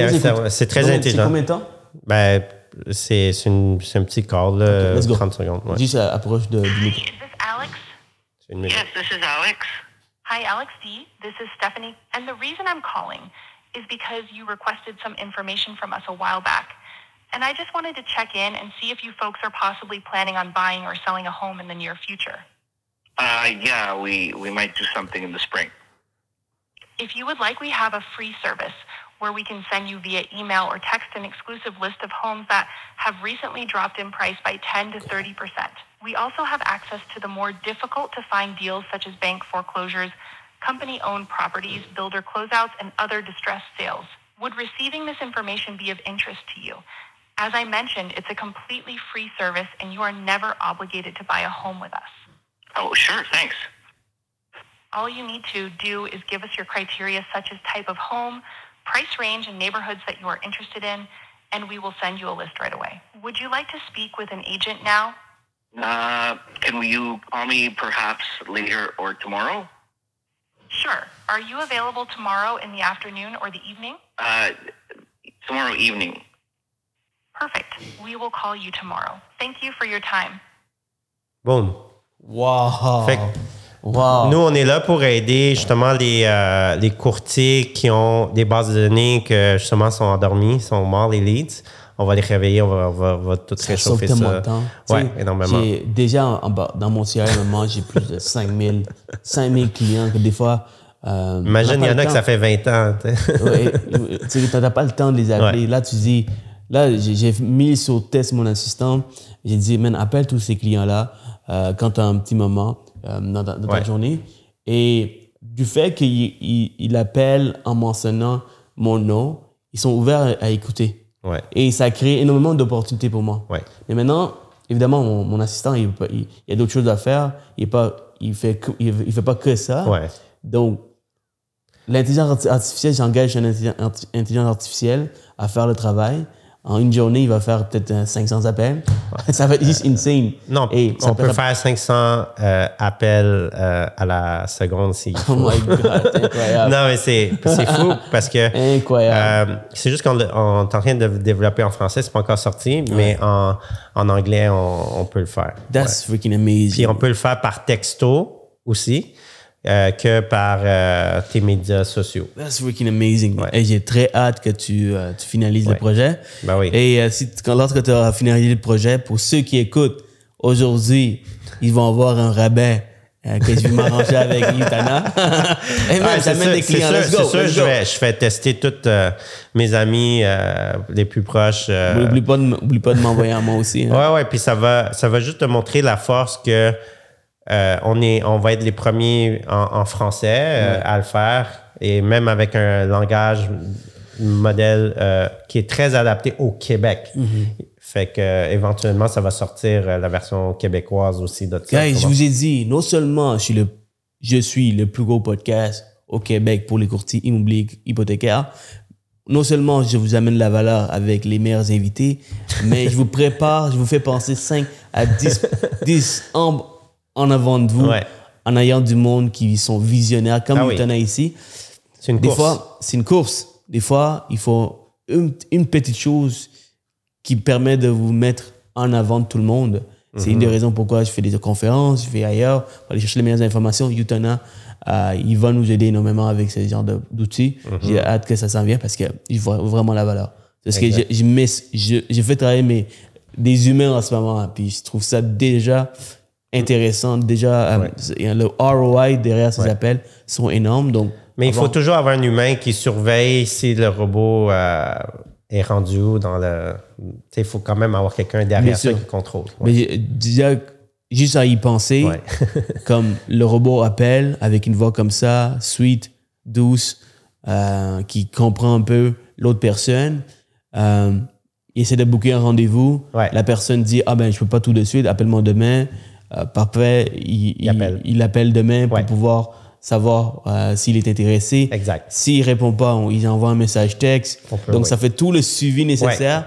très Combien- intelligent. C'est combien de temps? Ben, c'est c'est une- c'est un petit call, là, let's go. 30 secondes. Ouais. Juste euh, approche de, du micro. Is this Alex? Yes, this is Alex. Hi, Alex D. This is Stephanie. And the reason I'm calling is because you requested some information from us a while back. and I just wanted to check in and see if you folks are possibly planning on buying or selling a home in the near future. Uh, yeah, we, we might do something in the spring. If you would like, we have a free service where we can send you via email or text an exclusive list of homes that have recently dropped in price by 10 to 30%. We also have access to the more difficult to find deals such as bank foreclosures, company owned properties, builder closeouts, and other distressed sales. Would receiving this information be of interest to you? As I mentioned, it's a completely free service and you are never obligated to buy a home with us. Oh, sure, thanks. All you need to do is give us your criteria such as type of home, price range, and neighborhoods that you are interested in, and we will send you a list right away. Would you like to speak with an agent now? Uh, can you call me perhaps later or tomorrow? Sure. Are you available tomorrow in the afternoon or the evening? Uh, tomorrow evening. Perfect. We will call you tomorrow. Thank you for your time. Boom. Wow. Fait wow. Nous, on est là pour aider justement les, euh, les courtiers qui ont des bases de données que justement sont endormis, sont morts, les leads. On va les réveiller, on va, on va, on va tout ça sauve réchauffer tellement ça. de temps. Ouais, énormément. Déjà, en bas, dans mon CRM, j'ai plus de 5000 5000 clients que des fois. euh, Imagine, il y en a que ça fait 20 ans. tu. Ouais, t'as pas le temps de les appeler. Ouais. Là, tu dis, là, j'ai j'ai mis sur test mon assistant. J'ai dit, man, appelle tous ces clients-là euh, quand tu as un petit moment euh, dans, ta- dans ta Ouais. journée. Et du fait qu'il il, il appelle en mentionnant mon nom, ils sont ouverts à, à écouter. Ouais. Et ça crée énormément d'opportunités pour moi. Ouais. Mais maintenant, évidemment, mon, mon assistant, il, il, a d'autres choses à faire. Il pas, il fait, il, fait pas que ça. Ouais. Donc, l'intelligence arti- artificielle, j'engage une intelligence artificielle à faire le travail. En une journée, il va faire peut-être euh, 500 appels. ça va être juste insane. Non, Et on peut peut- faire 500 euh, appels euh, à la seconde s'il faut. Oh my God, c'est incroyable. non, mais c'est fou parce que Incroyable. euh, c'est juste qu'on est en train de développer en français, c'est pas encore sorti, mais en, en anglais, on, on peut le faire. That's freaking amazing. Puis on peut le faire par texto aussi euh, que par euh, tes médias sociaux. That's freaking amazing. Ouais. Et j'ai très hâte que tu, euh, tu finalises le projet. Ben oui. Et si, quand, lorsque tu auras finalisé le projet, pour ceux qui écoutent, aujourd'hui, ils vont avoir un rabais que je vais m'arranger avec Yutana. Et même, Ouais, j'amène sûr, des c'est clients. sûr, go, c'est sûr, let's je, go. vais, je fais tester tous euh, mes amis les plus proches. Oublie pas de, de m'envoyer à moi aussi. hein. Ouais, ouais, puis ça va, ça va juste te montrer la force que euh, on, est, on va être les premiers en, en français euh, à le faire et même avec un langage modèle euh, qui est très adapté au Québec. Fait que éventuellement, ça va sortir euh, la version québécoise aussi. Guys, je vous ai dit, non seulement je suis le, je suis le plus gros podcast au Québec pour les courtiers immobiliers hypothécaires, non seulement je vous amène la valeur avec les meilleurs invités, mais je vous prépare, je vous fais penser 5 à 10, 10 en, en avant de vous, Ouais. en ayant du monde qui sont visionnaires, comme Ah ici. C'est une Des course. fois, c'est une course. Des fois, il faut une, une petite chose qui permet de vous mettre en avant de tout le monde. C'est Mhm. une des raisons pourquoi je fais des conférences, je vais ailleurs, pour aller chercher les meilleures informations. Utana, euh, il va nous aider énormément avec ce genre d'outils. Mhm. J'ai hâte que ça s'en vienne parce qu'il voit vraiment la valeur. Parce que je, je mets- je- j'ai fait travailler mes, des humains en ce moment, puis je trouve ça déjà intéressant. Déjà, euh, Ouais. le ROI derrière ces appels sont énormes. Donc, Mais il faut toujours avoir un humain qui surveille si le robot euh, est rendu où dans le. Il faut quand même avoir quelqu'un derrière ça qui contrôle. Ouais. Mais euh, déjà, juste à y penser, comme le robot appelle avec une voix comme ça, sweet, douce, euh, qui comprend un peu l'autre personne, il essaie de booker un rendez-vous. La personne dit Ah ben, je peux pas tout de suite, appelle-moi demain. Euh, parfait, il, il, appelle. il appelle demain pour Ouais. pouvoir savoir euh, s'il est intéressé. Exact. S'il répond pas, on, il envoie un message texte. Peut, Donc, ça fait tout le suivi nécessaire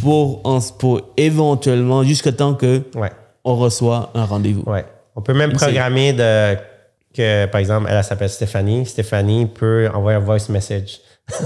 pour, en- pour éventuellement, jusqu'à temps que Ouais. on reçoit un rendez-vous. Ouais. On peut même programmer de, que, par exemple, elle, elle s'appelle Stéphanie. Stéphanie peut envoyer un voice message.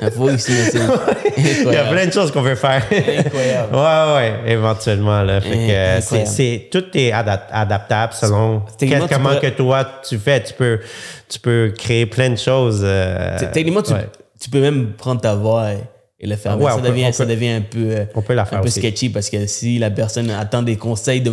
Il y a plein de choses qu'on peut faire. Incroyable. ouais, ouais, éventuellement. Là. Fait que, Incroyable. c'est, c'est- tout est ada- adaptable selon quel- comment pourrais- que toi tu fais. Tu peux, tu peux créer plein de choses. euh, Techniquement, tu, ouais. tu peux même prendre ta voix et, et le faire. Ouais, ça, peut- devient, on ça peut- devient un peu, euh, on peut la un faire peu aussi. sketchy parce que si la personne attend des conseils de,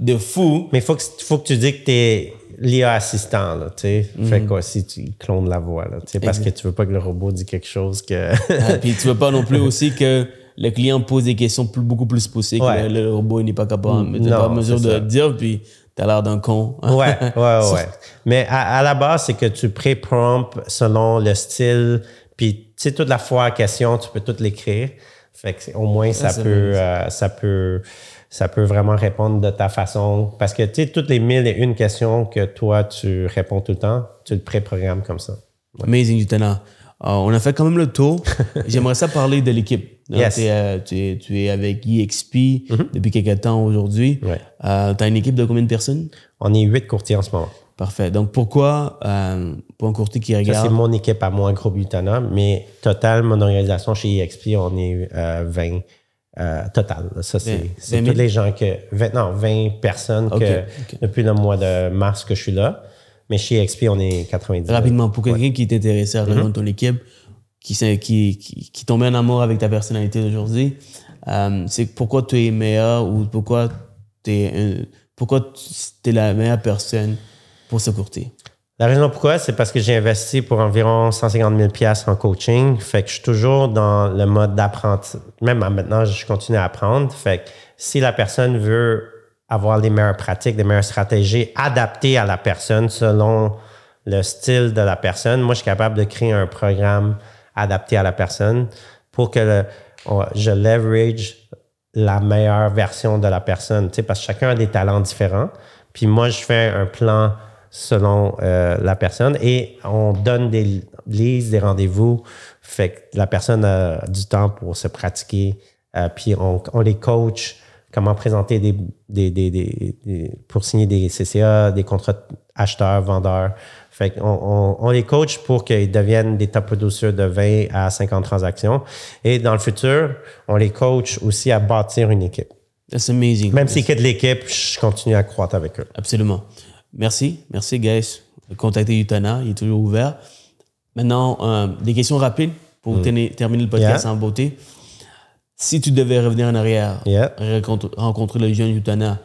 de fou, Mais il faut que, faut que tu dis que tu es l'IA assistant, là, tu sais. Mhm. Fait quoi si tu clones la voix, là, tu sais, parce que tu veux pas que le robot dise quelque chose que... Ah, puis tu veux pas non plus aussi que le client pose des questions plus- beaucoup plus poussées Ouais. que le, le robot n'est pas capable, n'est Non, pas en mesure de ça. dire, puis t'as l'air d'un con. ouais, ouais, ouais. Mais à, à la base, c'est que tu pré-prompt selon le style, puis tu sais, toute la fois à question, tu peux tout l'écrire. Fait que au moins, ça, peut, euh, ça peut, ça peut vraiment répondre de ta façon. Parce que, tu sais, toutes les mille et une questions que toi, tu réponds tout le temps, tu le pré-programmes comme ça. Amazing, Jutana. Euh, on a fait quand même le tour. J'aimerais ça parler de l'équipe. Yes. t'es, euh, tu, es, tu es avec EXP depuis quelques temps aujourd'hui. Ouais. Euh, tu as une équipe de combien de personnes? On est huit courtiers en ce moment. Parfait. Donc, pourquoi, euh, pour un courtier qui Ça, c'est regarde, mon équipe à moi, Groupe Utana, mais total, mon organisation chez EXP, on est euh, 20 euh, total. Ça, c'est tous les gens que. 20, non, 20 personnes que, depuis le mois de mars que je suis là. Mais chez EXP, on est 90. rapidement, pour quelqu'un qui est intéressé à rejoindre ton équipe, qui, qui, qui, qui tombait en amour avec ta personnalité d'aujourd'hui, euh, c'est pourquoi tu es meilleur ou pourquoi tu es, pourquoi es la meilleure personne pour ce courtier? La raison pourquoi, c'est parce que j'ai investi pour environ 150 000 en coaching. Fait que je suis toujours dans le mode d'apprentissage. Même maintenant, je continue à apprendre. Fait que si la personne veut avoir les meilleures pratiques, les meilleures stratégies adaptées à la personne selon le style de la personne, moi, je suis capable de créer un programme adapté à la personne pour que je leverage la meilleure version de la personne, tu sais, parce que chacun a des talents différents. Puis moi, je fais un plan selon euh, la personne et on donne des listes, des rendez-vous. Fait que la personne a du temps pour se pratiquer. Euh, puis on, on les coach comment présenter des, des, des, des- des- pour signer des CCA, des contrats acheteurs, vendeurs. Fait qu'on on, on les coach pour qu'ils deviennent des top producers de 20 à 50 transactions. Et dans le futur, on les coach aussi à bâtir une équipe. That's amazing. Même s'ils quittent l'équipe, je continue à croître avec eux. Absolument. Merci. Merci, guys. Contactez Utana, il est toujours ouvert. Maintenant, euh, des questions rapides pour tenir- terminer le podcast Mm. Yeah. en beauté. Si tu devais revenir en arrière, Yeah. rencontre- rencontrer le jeune Utana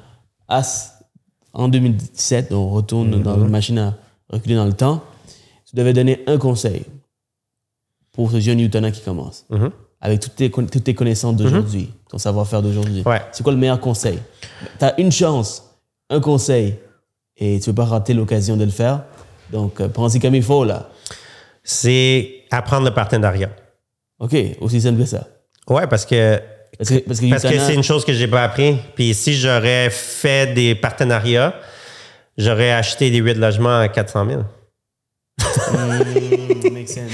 en 2017, on retourne dans Mm-hmm. une machine à reculer dans le temps, tu devais donner un conseil pour ce jeune Utana qui commence, Mm-hmm. avec toutes tes, con- toutes tes connaissances d'aujourd'hui, ton savoir-faire d'aujourd'hui. Ouais. C'est quoi le meilleur conseil? Tu as une chance, un conseil, et tu ne veux pas rater l'occasion de le faire. Donc, euh, prends-y comme il faut, là. C'est apprendre le partenariat. OK, aussi simple que ça. Ouais, parce que Parce que, parce c'est une chose que j'ai pas appris. Puis si j'aurais fait des partenariats, j'aurais acheté des huit logements à 400 000. Mm, makes sense.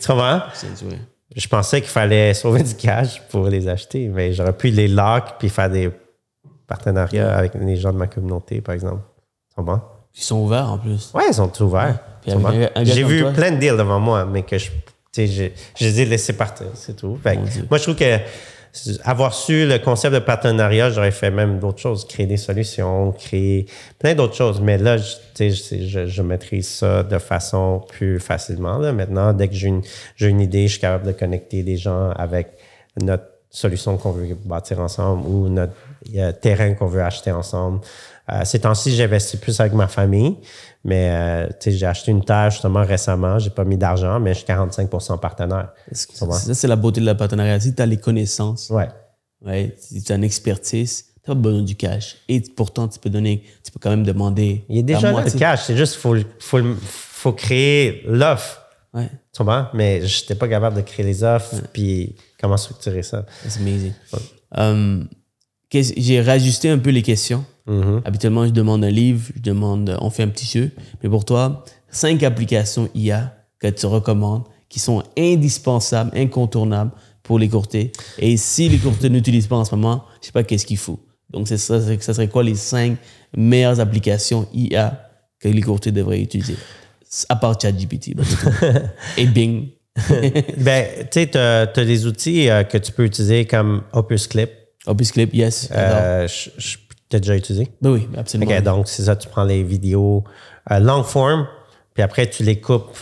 Tu comprends? Sense, ouais. Je pensais qu'il fallait sauver du cash pour les acheter, mais j'aurais pu les lock puis faire des partenariats avec les gens de ma communauté, par exemple. Tu comprends? Ils sont ouverts en plus. Ouais, ils sont ouverts. J'ai vu toi- plein de deals devant moi, mais que je, tu sais, je, je les ai laissés partir, c'est tout. Fait moi, je trouve que avoir su le concept de partenariat, j'aurais fait même d'autres choses, créer des solutions, créer plein d'autres choses. Mais là, je, tu sais, je, je, maîtrise ça de façon plus facilement. Là. Maintenant, dès que j'ai une, j'ai une idée, je suis capable de connecter des gens avec notre solution qu'on veut bâtir ensemble ou notre euh, terrain qu'on veut acheter ensemble. Euh, ces temps-ci, j'investis plus avec ma famille, mais euh, j'ai acheté une terre justement récemment. J'ai pas mis d'argent, mais je suis 45 partenaire. Que- Ça c'est la beauté de la partenariat? Si tu as les connaissances, Ouais. ouais, si tu as une expertise, tu pas besoin du cash. Et pourtant, tu peux donner, tu peux quand même demander. Il est ta déjà là, le cash. C'est juste faut, faut, faut créer l'offre. Ouais, Tu comprends? Mais je n'étais pas capable de créer les offres, puis comment structurer ça? c'est amazing. Um, qu'est-ce- J'ai réajusté un peu les questions. Mm-hmm. Habituellement, je demande un livre, je demande, on fait un petit jeu. Mais pour toi, cinq applications IA que tu recommandes qui sont indispensables, incontournables pour les courtiers. Et si les courtiers n'utilisent pas en ce moment, je sais pas qu'est-ce qu'il faut. Donc, ça, ça serait quoi les cinq meilleures applications IA que les courtiers devraient utiliser? À part ChatGPT. Et Bing. ben, tu sais, tu as, des outils euh, que tu peux utiliser comme Opus Clip. Opus Clip, yes. Euh, je, je t'ai déjà utilisé? Ben oui, absolument. OK, donc c'est ça, tu prends les vidéos euh, long form, puis après tu les coupes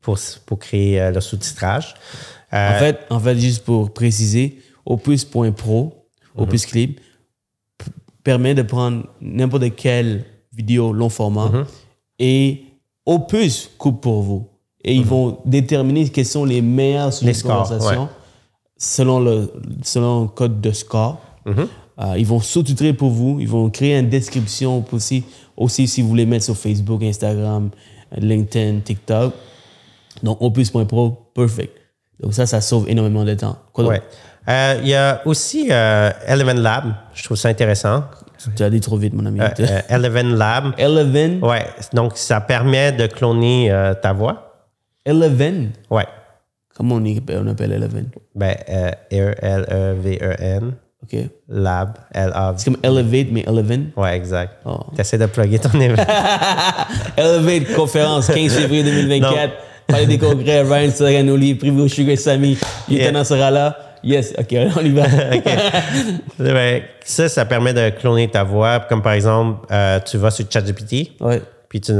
pour, pour créer euh, le sous-titrage. En fait, en fait, juste pour préciser, opus.pro, Opus Clip, permet de prendre n'importe quelle vidéo long format et Opus coupe pour vous. Et ils vont déterminer quels sont les meilleurs sujets de scores, conversation ouais. selon, le, selon le code de score. Euh, ils vont sous-titrer pour vous. Ils vont créer une description aussi, aussi si vous voulez mettre sur Facebook, Instagram, LinkedIn, TikTok. Donc, opus.pro, perfect. Donc, ça, ça sauve énormément de temps. Quoi? Ouais. Euh, Il y a aussi euh, Eleven Lab. Je trouve ça intéressant. Tu as dit trop vite, mon ami. Euh, Eleven Lab. Eleven? Ouais. Donc, ça permet de cloner ta voix. Eleven? Ouais. Comment on, appelle Eleven? Ben, E-L-E-V-E-N. OK. Lab. L-A-V. C'est comme Elevate, mais Eleven. Ouais, exact. Oh. T'essaies de plugger ton événement. Elevate conférence 15 février 2024. Palais des congrès, Ryan Saranoli, privé au Sugar Sammy. Lieutenant sera là. Yes, OK, on y va. Ben, ça, ça permet de cloner ta voix. Comme par exemple, euh, tu vas sur ChatGPT, Ouais. puis tu,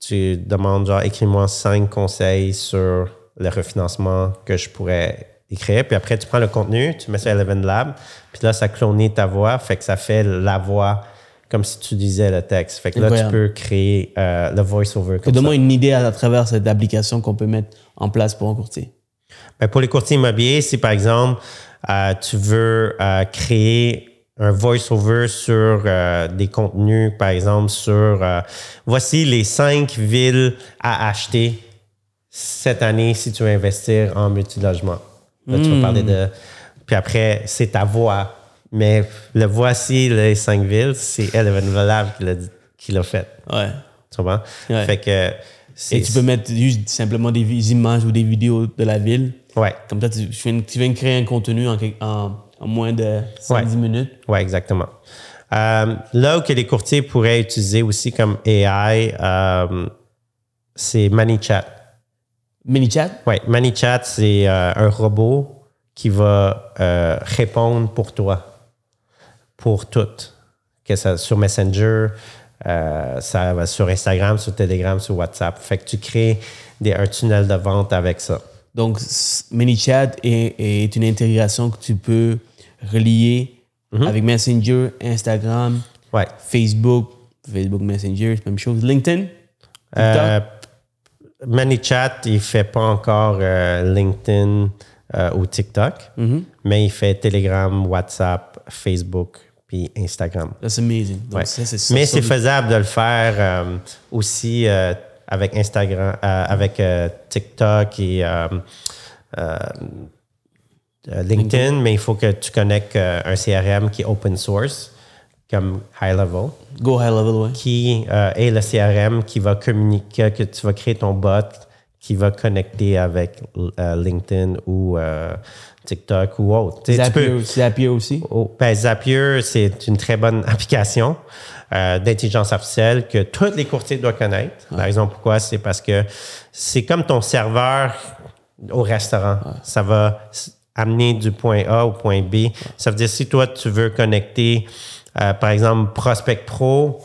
tu demandes genre, écris-moi cinq conseils sur le refinancement que je pourrais Puis après, tu prends le contenu, tu mets sur Eleven Lab, puis là, ça clone ta voix, fait que ça fait la voix comme si tu disais le texte. Fait que là, tu peux créer euh, le voice-over. Donne-moi une idée à, à travers cette application qu'on peut mettre en place pour un courtier. Ben, pour les courtiers immobiliers, si par exemple, euh, tu veux euh, créer un voice-over sur des contenus, par exemple, sur voici les cinq villes à acheter cette année si tu veux investir en multilogement. Là, tu vas parler de. Puis après, c'est ta voix. Mais le voici les cinq villes, c'est Eleven Valave qui l'a fait. Ouais. Tu comprends? Ouais. Fait que. Et tu peux mettre juste simplement des images ou des vidéos de la ville. Ouais. Comme ça, tu, tu viens, tu viens de créer un contenu en, en, en moins de 5-10 Ouais. minutes. Oui, exactement. Euh, là où que les courtiers pourraient utiliser aussi comme AI, euh, c'est ManyChat. MiniChat? Oui, ManyChat, c'est euh, un robot qui va euh, répondre pour toi, pour tout. Que ça sur Messenger, euh, ça va sur Instagram, sur Telegram, sur WhatsApp. Fait que tu crées des, un tunnel de vente avec ça. Donc, MiniChat est, est une intégration que tu peux relier Mhm. avec Messenger, Instagram, Ouais. Facebook, Facebook Messenger, même chose. LinkedIn? ManyChat, il fait pas encore euh, LinkedIn euh, ou TikTok, mais il fait Telegram, WhatsApp, Facebook puis Instagram. That's amazing. Donc, Ouais. ça, c'est ça, mais c'est le- faisable de le faire euh, aussi avec Instagram, avec TikTok et euh, LinkedIn, mais il faut que tu connectes un CRM qui est open source, comme High Level Go high level, ouais. qui euh, est le CRM qui va communiquer, que tu vas créer ton bot qui va connecter avec euh, LinkedIn ou euh, TikTok ou autre. Tu sais, tu Zapier, peux- Zapier aussi. Oh, ben, Zapier, c'est une très bonne application euh, d'intelligence artificielle que tous les courtiers doivent connaître. La raison pourquoi, c'est parce que c'est comme ton serveur au restaurant. Ça va amener du point A au point B. Ça veut dire si toi, tu veux connecter, euh, par exemple, Prospect Pro,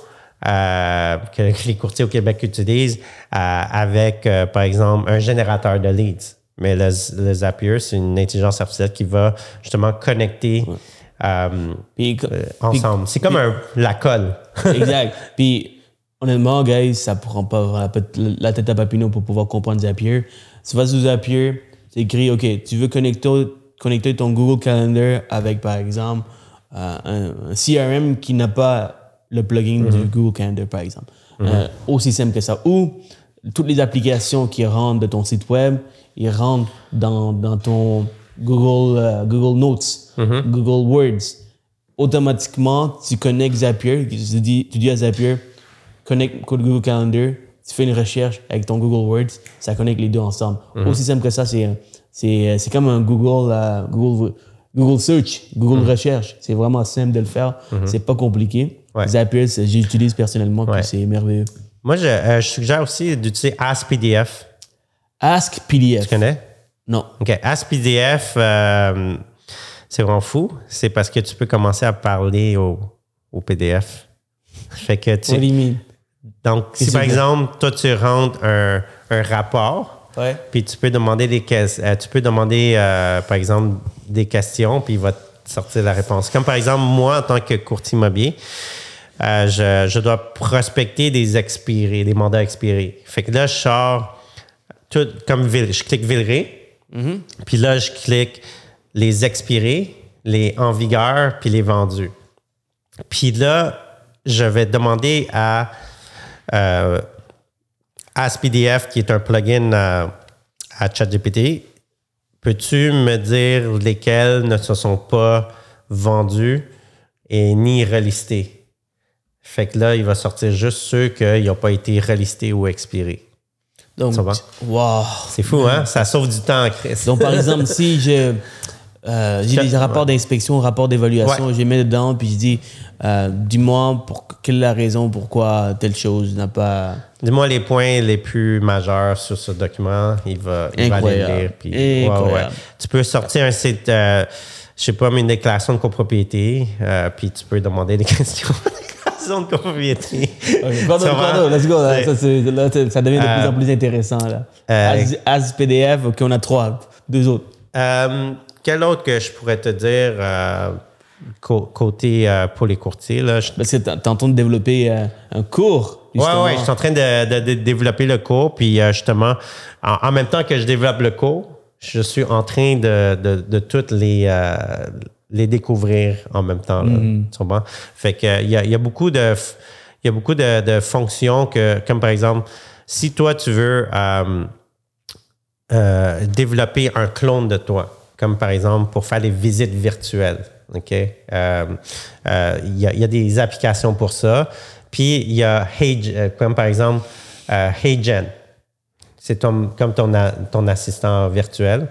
euh, que les courtiers au Québec utilisent, euh, avec, par exemple, un générateur de leads. Mais le, le Zapier, c'est une intelligence artificielle qui va justement connecter Puis, ensemble. C'est comme un, la colle. exact. Puis, honnêtement, guys, ça prend pas la, tête à Papineau pour pouvoir comprendre Zapier. Tu vas sur Zapier, tu écris, OK, tu veux connecter, connecter ton Google Calendar avec, par exemple, un, un CRM qui n'a pas le plugin du Google Calendar, par exemple. Euh, aussi simple que ça. Ou toutes les applications qui rentrent de ton site web, ils rentrent dans, dans ton Google, euh, Google Notes, Google Words automatiquement, tu connectes Zapier. Tu dis, tu dis à Zapier, connecte code Google Calendar, tu fais une recherche avec ton Google Words, ça connecte les deux ensemble. Aussi simple que ça, c'est, c'est, c'est comme un Google, euh, Google, Google Search, Google Recherche. C'est vraiment simple de le faire. C'est pas compliqué. Ouais. Zapier, j'utilise personnellement, Ouais. c'est merveilleux. Moi, je, euh, je suggère aussi d'utiliser AskPDF. Ask PDF. Tu connais? Non. OK. AskPDF, euh, c'est vraiment fou. C'est parce que tu peux commencer à parler au, au PDF. Fait que tu, What do you mean? Donc, si par exemple, toi, tu rentres un, un rapport, Ouais. Puis tu peux demander des euh, tu peux demander euh, par exemple des questions puis il va te sortir la réponse. Comme par exemple moi en tant que courtier immobilier, euh, je, je dois prospecter des expirés, des mandats expirés. Fait que là je sors tout comme je clique Villeray. Puis là je clique les expirés, les en vigueur puis les vendus. Puis là je vais demander à euh, AskPDF, qui est un plugin à, à ChatGPT, peux-tu me dire lesquels ne se sont pas vendus et ni relistés? Fait que là, il va sortir juste ceux qui n'ont pas été relistés ou expirés. Donc, wow. C'est fou, hein? Ça sauve du temps, Chris. Donc, par exemple, si je, euh, j'ai des Ouais. rapports d'inspection, rapports d'évaluation, Ouais. je les mets dedans, puis je dis, euh, dis-moi pour, quelle est la raison pourquoi telle chose n'a pas. Dis-moi les points les plus majeurs sur ce document. Il va, il va aller Incroyable. le lire. puis- ouais, ouais. Tu peux sortir un site, euh, je sais pas, mais une déclaration de copropriété, euh, puis tu peux demander des questions. déclaration de copropriété. Pardon, Ça va? pardon, let's go. Là, ça, là, devient de Euh, plus en plus intéressant. Là. euh, as, as PDF, OK, on a trois, deux autres. Euh, quel autre que je pourrais te dire euh, cô- côté euh, pour les courtiers? Là, je- Parce que t'es en train de développer euh, un cours. Ouais, justement. ouais, je suis en train de, de- de développer le cours, puis euh, justement, en, en même temps que je développe le cours, je suis en train de, de, toutes les, euh, les découvrir en même temps. Là, comprends? Fait que il y a, il y a beaucoup de il y a beaucoup de, de fonctions que, comme par exemple, si toi tu veux euh, euh, développer un clone de toi, comme par exemple pour faire des visites virtuelles. OK? Euh, y, il y a des applications pour ça. Puis il y a Hey, euh, comme par exemple euh, HeyGen. C'est ton- comme ton, a- ton assistant virtuel.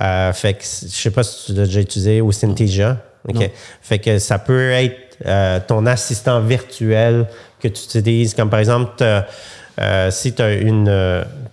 Euh, fait que je sais pas si tu l'as déjà utilisé ou Synthesia. Fait que ça peut être euh, ton assistant virtuel que tu utilises. Comme par exemple, euh, si tu as une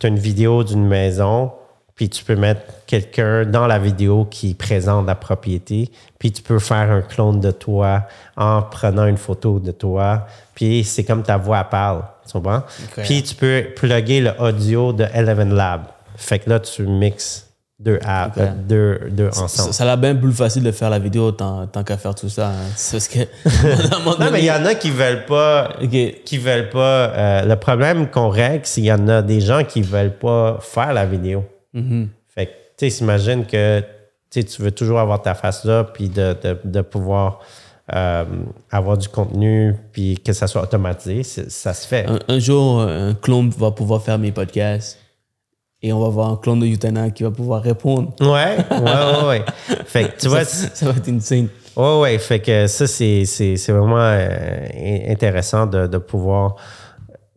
vidéo d'une maison, puis tu peux mettre quelqu'un dans la vidéo qui présente la propriété, puis tu peux faire un clone de toi en prenant une photo de toi, puis c'est comme ta voix parle, tu comprends? Puis tu peux plugger le audio de Eleven Lab. Fait que là, tu mixes deux apps, Ok. euh, deux, deux ensemble. ça a l'air bien plus facile de faire la vidéo tant, tant qu'à faire tout ça. hein. C'est parce que. à Non, mais il y en a qui veulent pas. Qui veulent pas. euh, le problème qu'on règle, c'est qu'il y en a des gens qui veulent pas faire la vidéo. Mm-hmm. Fait que, tu sais, s'imagine que tu veux toujours avoir ta face là, puis de, de, de pouvoir euh, avoir du contenu, puis que ça soit automatisé, ça se fait. Un, un jour, un clone va pouvoir faire mes podcasts et on va voir un clone de Utana qui va pouvoir répondre. Ouais, ouais, ouais, ouais. Fait que tu vois, ça, ça va être insane. Ouais, ouais. Fait que ça, c'est, vraiment euh, in- intéressant de, de pouvoir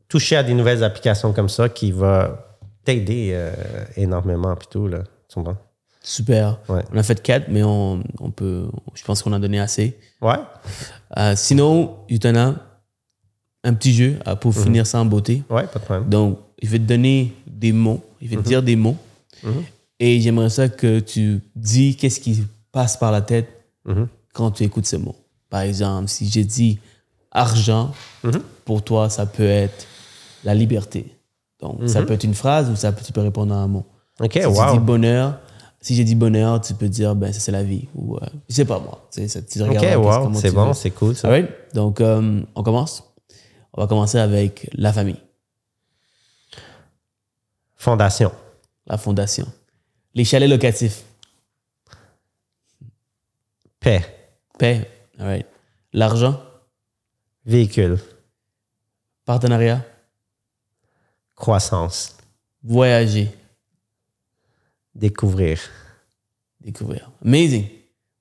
toucher à des nouvelles applications comme ça qui va t'aider euh, énormément tout, là. Tu comprends? Super. Ouais. On a fait quatre, mais on, on peut. Je pense qu'on a donné assez. Ouais. Euh, sinon, Utana, un petit jeu euh, pour Mhm. finir ça en beauté. Ouais, pas de problème. Donc, je vais te donner des mots, je vais te dire des mots. Et j'aimerais ça que tu dis qu'est-ce qui passe par la tête quand tu écoutes ces mots. Par exemple, si j'ai dit argent, pour toi, ça peut être la liberté. Donc, ça peut être une phrase ou ça peut, tu peux répondre à un mot. OK, Si tu wow. dis bonheur, si j'ai dit bonheur, tu peux dire, ben, ça c'est la vie. Ou, euh, je sais pas moi. Tu sais, ça- tu OK, wow. C'est tu bon, c'est cool, ça. Alright? Donc, euh, on commence. On va commencer avec la famille, Fondation. la fondation, les chalets locatifs, Paix. paix, alright. l'argent, Véhicule. partenariat, Croissance. voyager, Découvrir. découvrir. Amazing.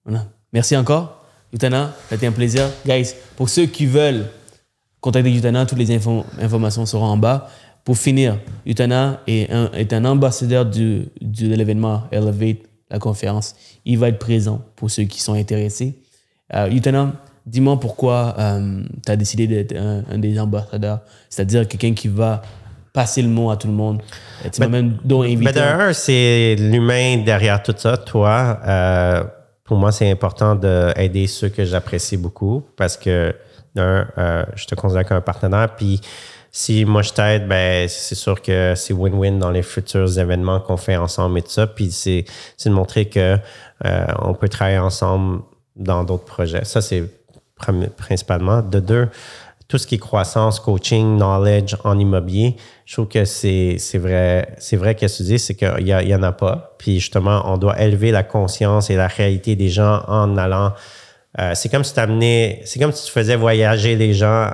Voilà. Merci encore. Yutana, ça a été un plaisir. Guys, pour ceux qui veulent contacter Yutana, toutes les infos- informations seront en bas. Pour finir, Yutana est un, est un ambassadeur du, du- de l'événement Elevate, la conférence. Il va être présent pour ceux qui sont intéressés. Euh, Yutana, dis-moi pourquoi tu as décidé d'être un, un des ambassadeurs, c'est-à-dire quelqu'un qui va passer le mot à tout le monde. Tu m'as même. Mais d'un, c'est l'humain derrière tout ça, toi. Euh, pour moi, c'est important d'aider ceux que j'apprécie beaucoup parce que, d'un, euh, je te considère comme un partenaire. Puis, si moi je t'aide, ben c'est sûr que c'est win-win dans les futurs événements qu'on fait ensemble et tout ça. Puis c'est de montrer que euh, on peut travailler ensemble dans d'autres projets. Ça c'est principalement. De deux, tout ce qui est croissance, coaching, knowledge en immobilier, je trouve que c'est vrai c'est vrai qu'est-ce que tu dis, c'est qu'il y, a- il y en a pas. Puis justement, on doit élever la conscience et la réalité des gens en allant. euh, c'est comme si t'amenais- c'est comme si tu faisais voyager les gens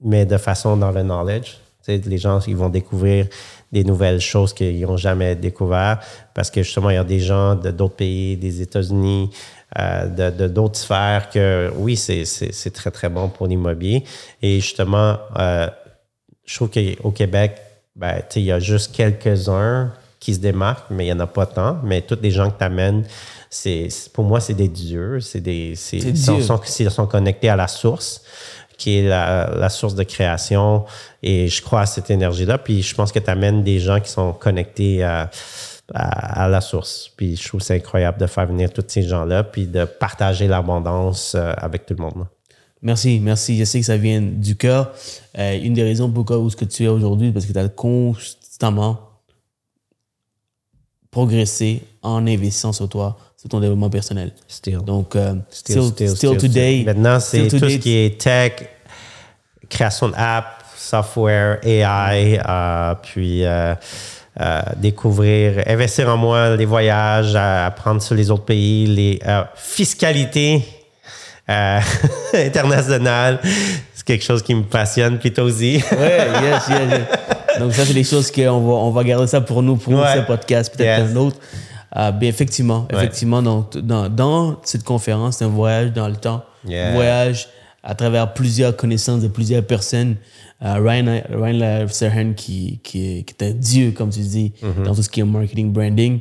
mais de façon dans le knowledge. Tu les gens, ils vont découvrir des nouvelles choses qu'ils n'ont jamais découvert parce que justement, il y a des gens de d'autres pays, des États-Unis, euh, de de d'autres sphères que oui, c'est c'est- c'est très, très bon pour l'immobilier. Et justement, euh, je trouve qu'au Québec, ben, il y a juste quelques-uns qui se démarquent, mais il n'y en a pas tant. Mais tous les gens que tu amènes, pour moi, c'est des dieux. C'est des, c'est, ils sont, sont- ils sont connectés à la source, qui est la, la source de création. Et je crois à cette énergie-là. Puis je pense que tu amènes des gens qui sont connectés à, à, à la source. Puis je trouve c'est incroyable de faire venir tous ces gens-là, puis de partager l'abondance euh, avec tout le monde. Merci, merci. Je sais que ça vient du cœur. Euh, une des raisons pourquoi où ce que tu es aujourd'hui, parce que tu as constamment progressé en investissant sur toi, sur ton développement personnel. Still. Donc, euh, Still, still, still, today. Maintenant, c'est tout ce qui est tech, création d'app, software, AI, euh, puis euh, découvrir, investir en moi, les voyages, apprendre sur les autres pays, les euh, fiscalité euh, internationale. C'est quelque chose qui me passionne, puis toi aussi. Ouais, yes, yes, yes. Donc, ça, c'est des choses qu'on va, on va garder ça pour nous, pour Ouais. ce podcast, peut-être Yes. un autre. Euh, bien, effectivement, Ouais. effectivement, donc, dans, dans cette conférence, c'est un voyage dans le temps, Yeah. voyage à travers plusieurs connaissances de plusieurs personnes. Euh, Ryan, Ryan Serhan, qui, qui, est- qui est un dieu, comme tu dis, Mm-hmm. dans tout ce qui est marketing, branding.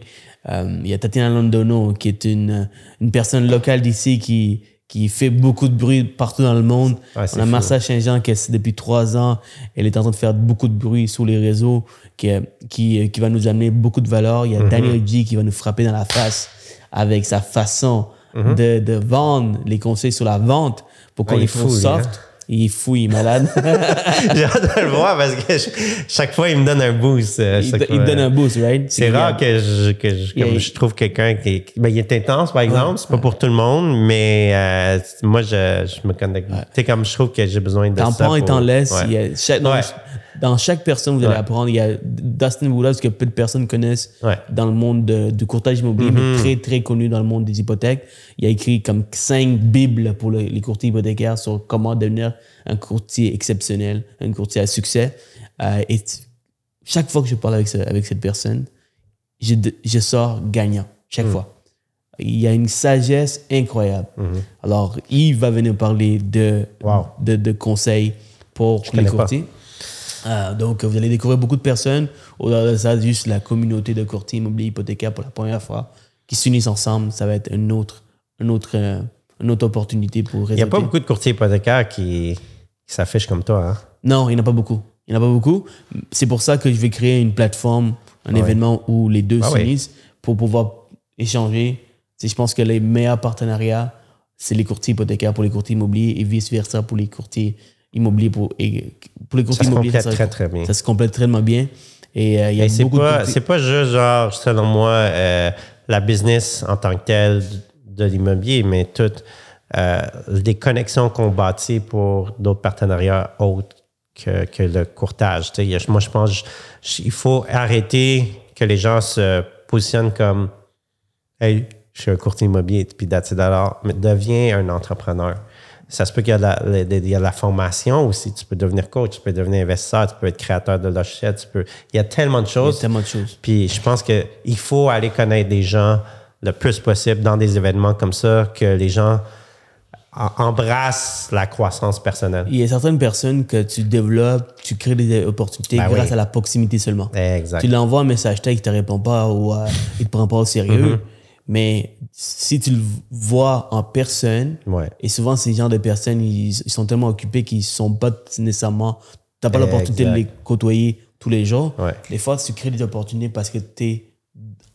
Euh, il y a Tatiana Londono, qui est une, une personne locale d'ici qui, qui fait beaucoup de bruit partout dans le monde. Ouais, On a. Marcia Saint-Jean, qui est- depuis trois ans, elle est en train de faire beaucoup de bruit sur les réseaux, qui, qui, qui va nous amener beaucoup de valeur. Il y a Daniel G qui va nous frapper dans la face avec sa façon Mm-hmm. de, de vendre les conseils sur la vente pour qu'on Ouais, il les est fou, trouve lui, soft. hein. Il est fou, il est malade. J'ai hâte de le voir parce que je- chaque fois, il me donne un boost. euh, il, fois. donne un boost, right? C'est rare que je, que je, trouve quelqu'un qui est, ben, il est intense, par exemple. c'est pas pour tout le monde, mais euh, moi, je, je me connecte. Tu sais, comme je trouve que j'ai besoin de T'en ça. prends et t'en laisses. Ouais. Il y a chaque- dans, Ouais. Dans chaque personne, vous allez Ouais. apprendre. Il y a Dustin Woodhouse que peu de personnes connaissent Ouais. Dans le monde de- du courtage immobilier, mais très, très connu dans le monde des hypothèques. Il a écrit comme cinq bibles pour le- les courtiers hypothécaires sur comment devenir un courtier exceptionnel, un courtier à succès. Euh, et chaque fois que je parle avec, ce- avec cette personne, je, je sors gagnant, Mm. chaque fois. Il y a une sagesse incroyable. Alors, Yves va venir parler de. Wow. de, de conseils pour les connais pas. Euh, donc, vous allez découvrir beaucoup de personnes. Au-delà de ça, juste la communauté de courtiers immobiliers hypothécaires pour la première fois qui s'unissent ensemble. Ça va être une autre, une autre, euh, une autre opportunité pour Il n'y a pas réseauter. beaucoup de courtiers hypothécaires qui, qui s'affichent comme toi. Hein? Non, il n'y en a pas beaucoup. Il n'y en a pas beaucoup. C'est pour ça que je vais créer une plateforme, un événement où les deux Ah oui. s'unissent pour pouvoir échanger. Je pense que les meilleurs partenariats, c'est les courtiers hypothécaires pour les courtiers immobiliers et vice-versa pour les courtiers immobiliers. Pour, et, pour les Ça courtiers se immobiliers, complète très, très bien. ça se complète tellement bien. Et euh, il y a beaucoup de pas, courtiers- c'est pas juste, genre, selon moi, euh, la business en tant que telle de l'immobilier, mais toutes euh, les connexions qu'on bâtit pour d'autres partenariats autres que, que le courtage. Tu sais, il y a- moi, je pense qu'il faut arrêter que les gens se positionnent comme Hey, je suis un courtier immobilier, puis. Alors, mais deviens un entrepreneur. Ça se peut qu'il y a de la, il y a de la formation aussi. Tu peux devenir coach, tu peux devenir investisseur, tu peux être créateur de logiciels, tu peux. Il y a tellement de il y a choses. tellement de choses. Puis je pense qu'il faut aller connaître des gens le plus possible dans des événements comme ça, que les gens en- embrassent la croissance personnelle. Il y a certaines personnes que tu développes, tu crées des opportunités Ben grâce oui. à la proximité seulement. Exact. Tu l'envoies un message texte, il te répond pas ou euh, il te prend pas au sérieux. Mm-hmm. Mais si tu le vois en personne, Ouais. et souvent ces genres de personnes, ils, ils sont tellement occupés qu'ils sont pas nécessairement, t'as pas l'opportunité de les côtoyer tous les jours. Ouais. Des fois, tu crées des opportunités parce que tu es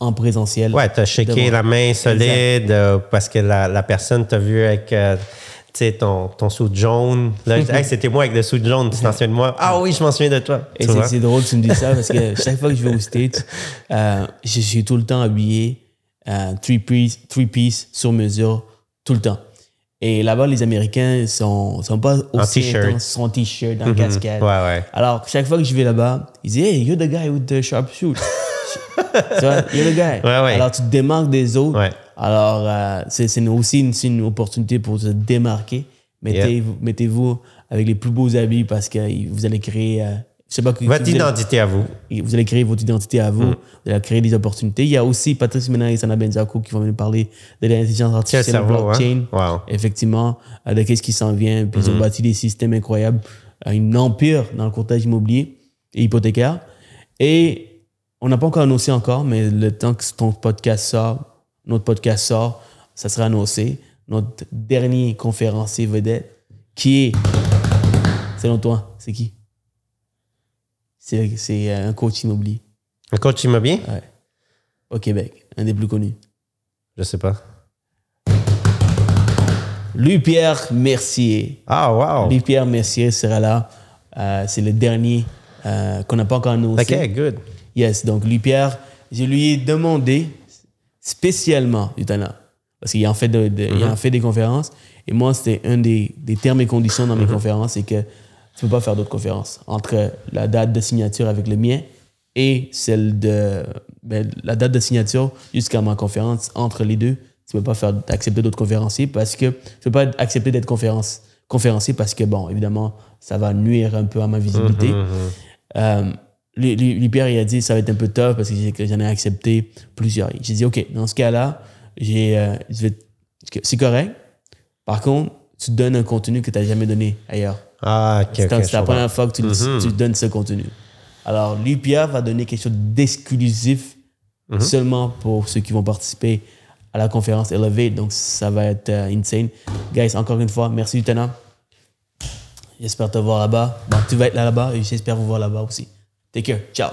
en présentiel. Ouais, t'as shaké Devant. la main solide euh, parce que la, la personne t'a vu avec euh, tu sais, ton, ton suit jaune. Hey, c'était moi avec le suit jaune, tu t'en souviens de moi? Ah oui, je m'en souviens de toi. Et Tu c'est drôle que tu me dis ça parce que chaque fois que je vais aux States, euh, je suis tout le temps habillé euh, three piece, three piece sur mesure, tout le temps. Et là-bas, les Américains sont, sont pas aussi t-shirt. intenses, sont en t-shirt, en cascade. Ouais, ouais. Alors, chaque fois que je vais là-bas, ils disent Hey, you're the guy with the sharp suit. tu vois, you're the guy. Ouais, ouais. Alors, tu te démarques des autres. Ouais. Alors, euh, c'est aussi une, une opportunité pour se démarquer. Mettez-vous mettez-vous avec les plus beaux habits parce que vous allez créer. euh, sais pas que- Votre allez- identité à vous. vous allez créer votre identité à vous, Mm. vous allez créer des opportunités. Il y a aussi Patrice Mena et Sana Benzakou qui vont venir parler de l'intelligence artificielle hein? blockchain. Wow. Effectivement, euh, de qu'est-ce qui s'en vient. Puis ils ont bâti des systèmes incroyables, euh, une empire dans le courtage immobilier et hypothécaire. Et on n'a pas encore annoncé encore, mais le temps que ton podcast sort, notre podcast sort, ça sera annoncé. Notre dernier conférencier vedette, qui est, selon toi, c'est qui? C'est c'est, euh, un coach immobilier Un coach immobilier? ouais, au Québec, un des plus connus. Je sais pas. Louis-Pierre Mercier. Ah, wow. Louis-Pierre Mercier sera là. Euh, c'est le dernier euh, qu'on n'a pas encore annoncé. OK, good. Yes, donc Louis-Pierre, je lui ai demandé spécialement, Utana, parce qu'il en fait, de- de- il en fait des conférences, et moi, c'était un des, des termes et conditions dans mes conférences, c'est que tu peux pas faire d'autres conférences entre la date de signature avec le mien et celle de ben, la date de signature jusqu'à ma conférence, entre les deux, tu peux pas faire accepter d'autres conférenciers parce que tu peux pas accepter d'être conférence, conférencier parce que, bon, évidemment, ça va nuire un peu à ma visibilité. Euh, lui, lui- lui, Pierre, il a dit ça va être un peu tough parce que j'en ai accepté plusieurs. J'ai dit, OK, dans ce cas-là, j'ai, euh, c'est correct. Par contre, tu donnes un contenu que tu n'as jamais donné ailleurs. Ah, OK, C'est la- première fois que tu, le- tu donnes ce contenu. Alors, Pierre, va donner quelque chose d'exclusif seulement pour ceux qui vont participer à la conférence Elevate. Donc, ça va être euh, insane. Guys, encore une fois, merci, Lieutenant. J'espère te voir là-bas. Bon, tu vas être là là-bas et j'espère vous voir là-bas aussi. Take care. Ciao.